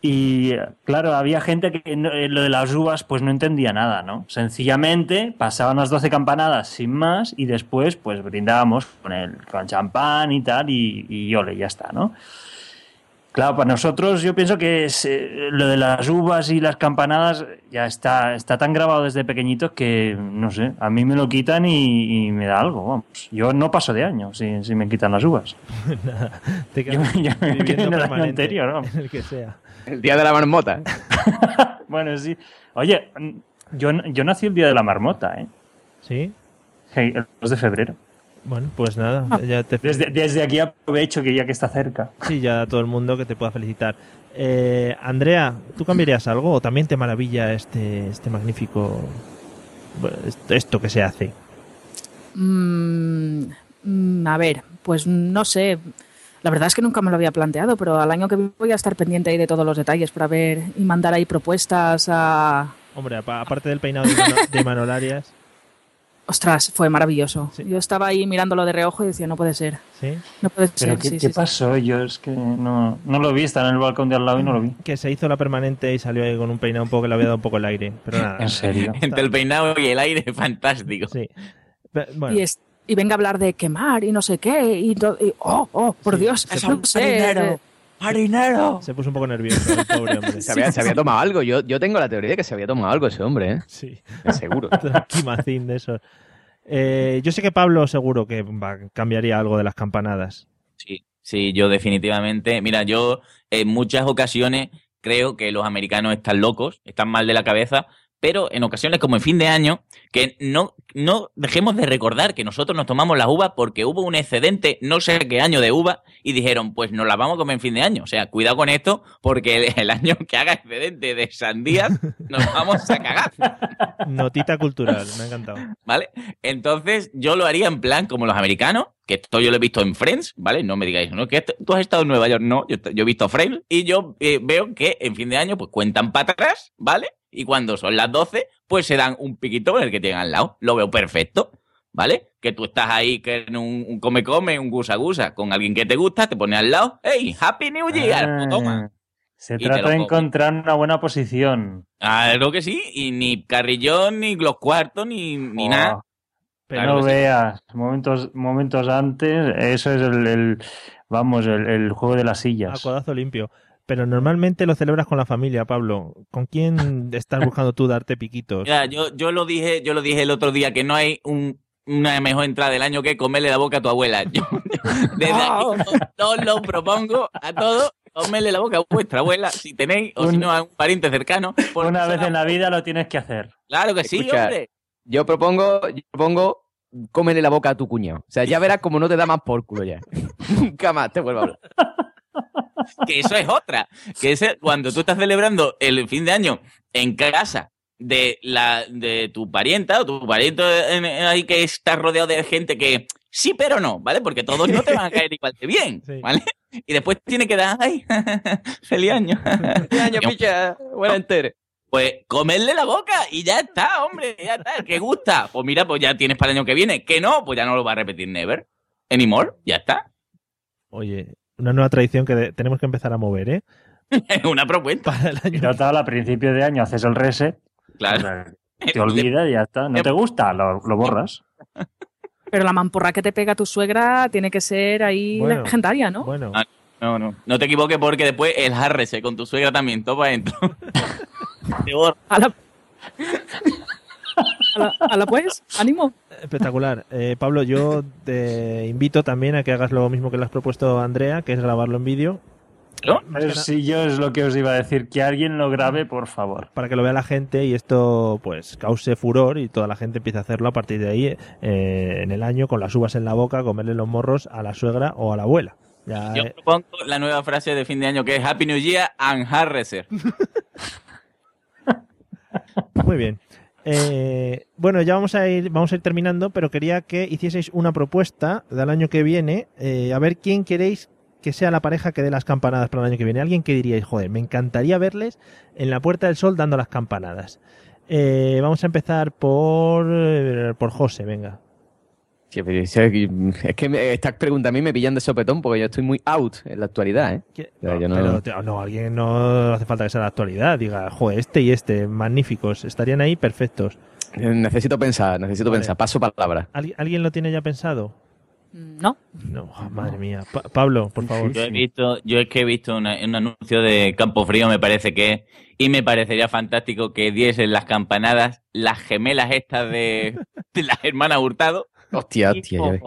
y, claro, había gente que eh, lo de las uvas pues no entendía nada, ¿no? Sencillamente pasaban las 12 campanadas sin más y después pues brindábamos con el con champán y tal y, y ole, ya está, ¿no? Claro, para nosotros yo pienso que es, eh, lo de las uvas y las campanadas ya está, está tan grabado desde pequeñitos que, no sé, a mí me lo quitan y, y me da algo, vamos. Yo no paso de año si, si me quitan las uvas. Nada, te Yo, quedas yo me viviendo quedo en el año anterior, el que sea. El día de la marmota. Bueno, sí. Oye, yo, yo nací el día de la marmota, ¿eh? ¿Sí? Hey, el 2 de febrero. Bueno, pues nada, ya te... Desde, desde aquí aprovecho que ya que está cerca. Sí, ya todo el mundo que te pueda felicitar. Eh, Andrea, ¿tú cambiarías algo o también te maravilla este, este magnífico... esto- que se hace? Mm, mm, a ver, pues no sé. La verdad es que nunca me lo había planteado, pero al año que viene voy a estar pendiente ahí de todos los detalles para ver y mandar ahí propuestas a... Hombre, apa- aparte del peinado de, Mano- de Manolarias, Ostras, fue maravilloso. Yo estaba ahí mirándolo de reojo y decía, no puede ser. ¿sí? No puede ¿Pero ser. qué, sí, qué sí, sí. pasó? Yo es que no, no lo vi, estaba en el balcón de al lado y no lo vi. que se hizo la permanente y salió ahí con un peinado un poco que le había dado un poco el aire. Pero nada. ¿En serio? Entre el peinado y el aire, fantástico. Sí. Bueno, Y, es- y venga a hablar de quemar y no sé qué. Y, y- oh, oh, por Dios, eso no sé. ¡Marinero! se puso un poco nervioso el pobre hombre. Se había, se había tomado algo. Yo, yo tengo la teoría de que se había tomado algo ese hombre, ¿eh? Sí. Seguro. Quimacín de esos. Eh, yo sé que Pablo seguro que va, cambiaría algo de las campanadas. Sí, sí, yo definitivamente. Mira, yo en muchas ocasiones creo que los americanos están locos, están mal de la cabeza, pero en ocasiones como en fin de año, que no, no dejemos de recordar que nosotros nos tomamos las uvas porque hubo un excedente, no sé qué año de uva, y dijeron, pues nos las vamos a comer en fin de año. O sea, cuidado con esto, porque el, el año que haga excedente de sandías, nos vamos a cagar. Notita cultural, me ha encantado. ¿vale? Entonces yo lo haría en plan como los americanos, que esto yo lo he visto en Friends, ¿vale? No me digáis, ¿no? Que tú has estado en Nueva York, no, yo, yo he visto Friends y yo eh, veo que en fin de año pues cuentan para atrás, ¿vale? Y cuando son las 12, pues se dan un piquito con el que tienen al lado. Lo veo perfecto, ¿vale? Que tú estás ahí que en un, come-come, un gusa-gusa, con alguien que te gusta, te pones al lado, ¡Hey, Happy New Year! toma. Ah, Se trata de encontrar una buena posición. Claro que sí, y ni carrillón, ni los cuartos, ni, ni Oh, nada. Pero Claro no sí. veas, momentos, momentos antes, eso es el, el- vamos, el, el juego de las A sillas. codazo limpio. Pero normalmente lo celebras con la familia, Pablo. ¿Con quién estás buscando tú darte piquitos? Mira, yo, yo lo dije, yo lo dije el otro día que no hay un- una mejor entrada del año que comerle la boca a tu abuela. Yo, desde aquí lo propongo a todos Comerle la boca a vuestra abuela, si tenéis, o si no a un pariente cercano. Una vez en la vida lo tienes que hacer. Claro que sí, hombre. Yo propongo, yo propongo cómele la boca a tu cuñado. O sea, ya verás como no te da más por culo ya. Nunca más te vuelvo a hablar. que eso es otra. Que es el- cuando tú estás celebrando el fin de año en casa de la de tu parienta o tu pariente en- en- ahí que está rodeado de gente que sí, pero no, ¿vale? Porque todos no te van a caer igual de bien, ¿vale? Y después tiene que dar, ay, feliz año. feliz año, picha, buena entere. Pues comerle la boca y ya está, hombre, ya está. El que gusta, pues mira, pues ya tienes para el año que viene. Que no, pues ya no lo va a repetir never. Anymore, ya está. Oye, una nueva tradición que tenemos que empezar a mover, ¿eh? Una propuesta. Para el año. Total, a principio de año haces el reset. Claro. Te olvidas y ya está. ¿No te gusta? Lo, lo borras. Pero la mamporra que te pega tu suegra tiene que ser ahí Bueno, legendaria, ¿no? Bueno. Ah, No, no. No te equivoques porque después el jarrese con tu suegra también, todo para adentro. Te borra. A la... a la, a la pues, ánimo. Espectacular. Eh, Pablo, yo te invito también a que hagas lo mismo que le has propuesto a Andrea, que es grabarlo en vídeo. Pero si yo es lo que os iba a decir, que alguien lo grabe, por favor. para que lo vea la gente y esto pues cause furor y toda la gente empiece a hacerlo a partir de ahí eh, en el año con las uvas en la boca, comerle los morros a la suegra o a la abuela. Ya, Yo eh, propongo la nueva frase de fin de año que es Happy New Year and Harreser. muy bien. Eh, bueno, ya vamos a ir vamos a ir terminando, pero quería que hicieseis una propuesta del año que viene, eh, a ver quién queréis que sea la pareja que dé las campanadas para el año que viene. Alguien que diríais, joder, me encantaría verles en la Puerta del Sol dando las campanadas. Eh, vamos a empezar por por José, venga. Sí, pero es es que me- estas preguntas a mí me pillan de sopetón porque yo estoy muy out en la actualidad, ¿eh? O sea, yo no- Pero no, alguien no hace falta que sea de la actualidad. Diga, joder, este y este, magníficos, estarían ahí perfectos. Necesito pensar, necesito Vale. pensar. Paso palabra. ¿Alguien, ¿alguien lo tiene ya pensado? No. No, oh, madre mía. Pa- Pablo, por favor. Yo he visto, yo es que he visto una- un anuncio de Campo Frío, me parece que es, y me parecería fantástico que diesen las campanadas las gemelas estas de, de las hermanas Hurtado. Hostia, hostia, ya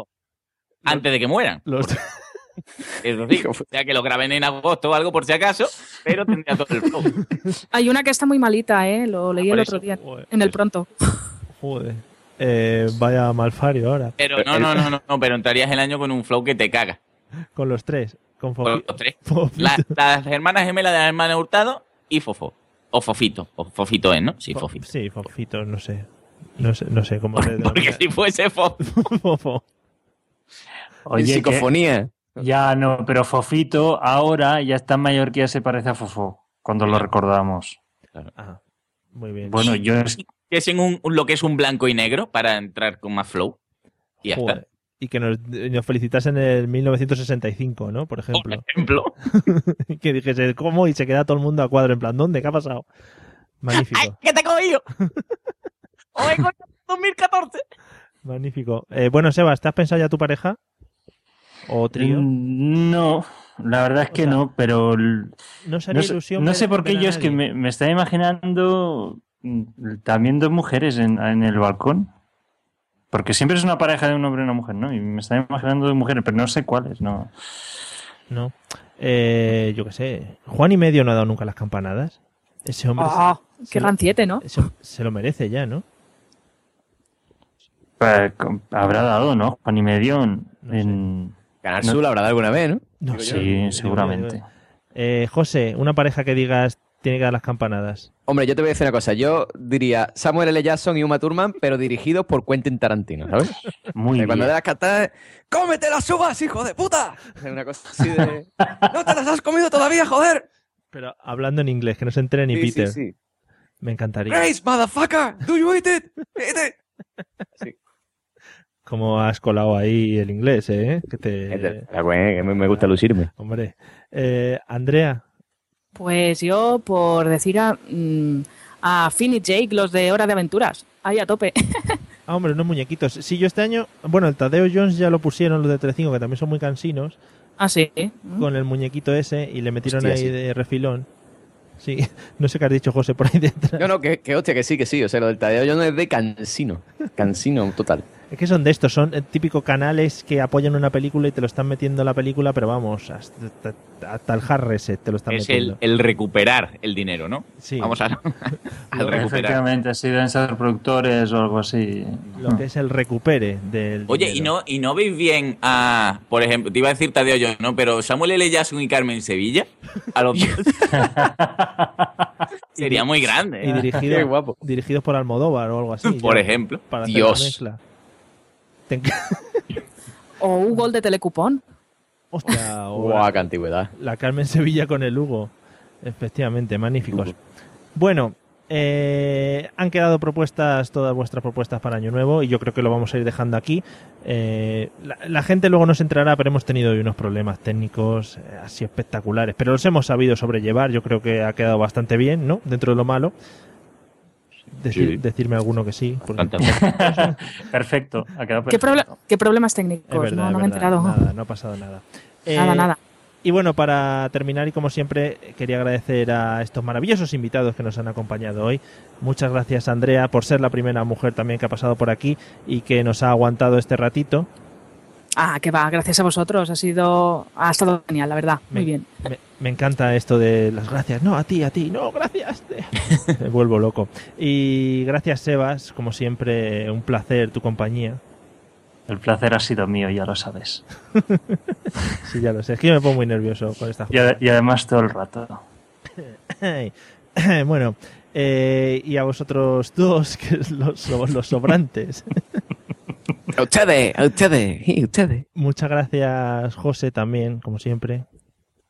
antes de que mueran. Los- Eso sí, o sea que lo graben en agosto o algo por si acaso, pero tendría todo el flow. Hay una que está muy malita, ¿eh? Lo leí el eso. otro día en el pronto. Joder. Eh, vaya malfario ahora. Pero no, no, no, no, no, pero entrarías el año con un flow que te caga. Con los tres. Con los tres. La- las hermanas gemelas de la hermana Hurtado y Fofo. O Fofito. O Fofito es, ¿no? Sí, Fo- Fofito. Sí, Fofito, no sé. No sé, no sé cómo se Porque si fuese Fofo. Fofo. Oye, que- psicofonía. Ya no, pero Fofito ahora ya está mayor que ya se parece a Fofo, cuando lo recordamos. Ah, muy bien. Bueno, yo es Que es en un, lo que es un blanco y negro para entrar con más flow. Y ya Joder. está. Y que nos, nos felicitasen en el 1965, ¿no? Por ejemplo. Por ejemplo. que dijese, ¿cómo? Y se queda todo el mundo a cuadro, en plan, ¿dónde? ¿Qué ha pasado? Magnífico, ¿Qué te he cogido? Con 2014. magnífico. Eh, bueno, Sebas, ¿te has pensado ya tu pareja? ¿O trío? Mm, No, la verdad es que no, pero No sería sé- ilusión no sé por qué yo es que me, me estaba imaginando mm, también dos mujeres en, en el balcón. Porque siempre es una pareja de un hombre y una mujer, ¿no? Y me estaba imaginando dos mujeres, pero no sé cuáles, no. No. Eh, yo qué sé. Juan y medio no ha dado nunca las campanadas. Ese hombre Ah, se, qué ranciete, ¿no? se- se lo merece ya, ¿no? Habrá dado, ¿no? Juan y medio en... en- Canal No- habrá dado alguna vez, ¿no? No Sí, yo, seguramente. yo. Eh, José, una pareja que digas tiene que dar las campanadas. Hombre, yo te voy a decir una cosa. Yo diría Samuel L. Jackson y Uma Thurman, pero dirigidos por Quentin Tarantino, ¿sabes? Muy Que Cuando bien. le das cantar, ¡cómete las uvas, hijo de puta! Es Una cosa así de... ¡No te las has comido todavía, joder! Pero hablando en inglés, que no se entere ni Sí, sí, Peter. sí. Me encantaría. Grace, motherfucker! Do you eat it? Eat it! Como has colado ahí el inglés, ¿eh? Que te... Me gusta lucirme. Hombre. Eh, Andrea, Pues yo, por decir a, mm, a Finn y Jake, los de Hora de Aventuras. Ahí a tope. Ah, hombre, unos muñequitos. Sí, yo este año, bueno, el Tadeo Jones ya lo pusieron los de Telecinco, que también son muy cansinos, Ah, sí. con el muñequito ese y le metieron Hostia, ahí sí. de refilón. Sí, no sé qué has dicho, José, por ahí detrás. No, no, que, que hostia, que sí, que sí. O sea, lo del Tadeo Jones es de cansino. Cansino total. Es que son de estos, son eh, típicos canales que apoyan una película y te lo están metiendo en la película, pero vamos, hasta, hasta el hard reset te lo están Es metiendo. el, el recuperar el dinero, ¿no? Sí. Vamos a, a recuperar. Efectivamente, sí deben ser productores o algo así. Lo que es el recupere del. Oye, ¿y dinero. no, ¿y no veis bien a, por ejemplo, te iba a decir Tadeo yo, ¿no? Pero Samuel L. Jackson y Carmen Sevilla, a los dos. Sería muy grande. Y ¿eh? dirigido, Qué guapo. dirigidos por Almodóvar o algo así. Por ya, ejemplo. Para hacer Dios. enc- O un gol de telecupón. Hostia, Guau, qué antigüedad. la Carmen Sevilla con el Hugo. Efectivamente, magníficos. Bueno, eh, han quedado propuestas, todas vuestras propuestas para Año Nuevo, y yo creo que lo vamos a ir dejando aquí. Eh, la, la gente luego nos entrará, pero hemos tenido hoy unos problemas técnicos eh, así espectaculares, pero los hemos sabido sobrellevar. Yo creo que ha quedado bastante bien, ¿no? Dentro de lo malo. Decir- Sí. Decirme alguno que sí. porque- Perfecto, ha quedado ¿Qué, perfecto. proble- qué problemas técnicos? Verdad, no, me he enterado. Nada, no ha pasado nada. Nada, Eh, nada. Y bueno, para terminar, y como siempre, quería agradecer a estos maravillosos invitados que nos han acompañado hoy. Muchas gracias, Andrea, por ser la primera mujer también que ha pasado por aquí y que nos ha aguantado este ratito. Ah, que va, gracias a vosotros. Ha sido. Ha estado genial, la verdad. Muy bien. Me, me encanta esto de las gracias. No, a ti, a ti. No, gracias. Me vuelvo loco. Y gracias, Sebas. Como siempre, un placer tu compañía. El placer ha sido mío, ya lo sabes. Sí, ya lo sé. Es que yo me pongo muy nervioso con estas Y, y además todo el rato. Bueno, eh, y a vosotros dos, que es los, los sobrantes. A ustedes, a ustedes, y ustedes. Muchas gracias, José, también, como siempre.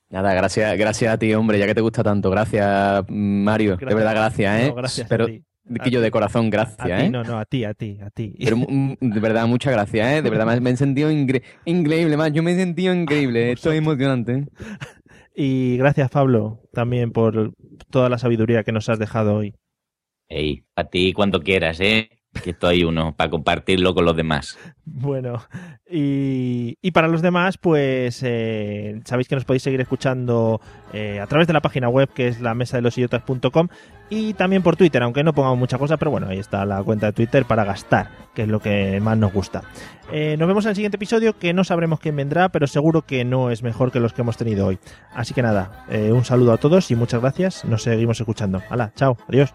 Nada, gracias, gracias a ti, hombre, ya que te gusta tanto. Gracias, Mario. Gracias. De verdad, gracias, ¿eh? No, gracias a Pero, ti. yo de corazón, A gracias, ti, ¿eh? no, no, a ti, a ti, a ti. Pero mm, de verdad, muchas gracias, ¿eh? De verdad, me, me he sentido incre- increíble, más. Yo me he sentido increíble. Esto es emocionante. ¿eh? Y gracias, Pablo, también por toda la sabiduría que nos has dejado hoy. Ey, a ti cuando quieras, ¿eh? Que estoy uno para compartirlo con los demás. Bueno, y, y para los demás, pues eh, sabéis que nos podéis seguir escuchando eh, a través de la página web que es la mesa de los idiotas.com y también por Twitter, aunque no pongamos mucha cosa, pero bueno, ahí está la cuenta de Twitter para gastar, que es lo que más nos gusta. Eh, nos vemos en el siguiente episodio, que no sabremos quién vendrá, pero seguro que no es mejor que los que hemos tenido hoy. Así que nada, un saludo a todos y muchas gracias. Nos seguimos escuchando. Hala, chao, adiós.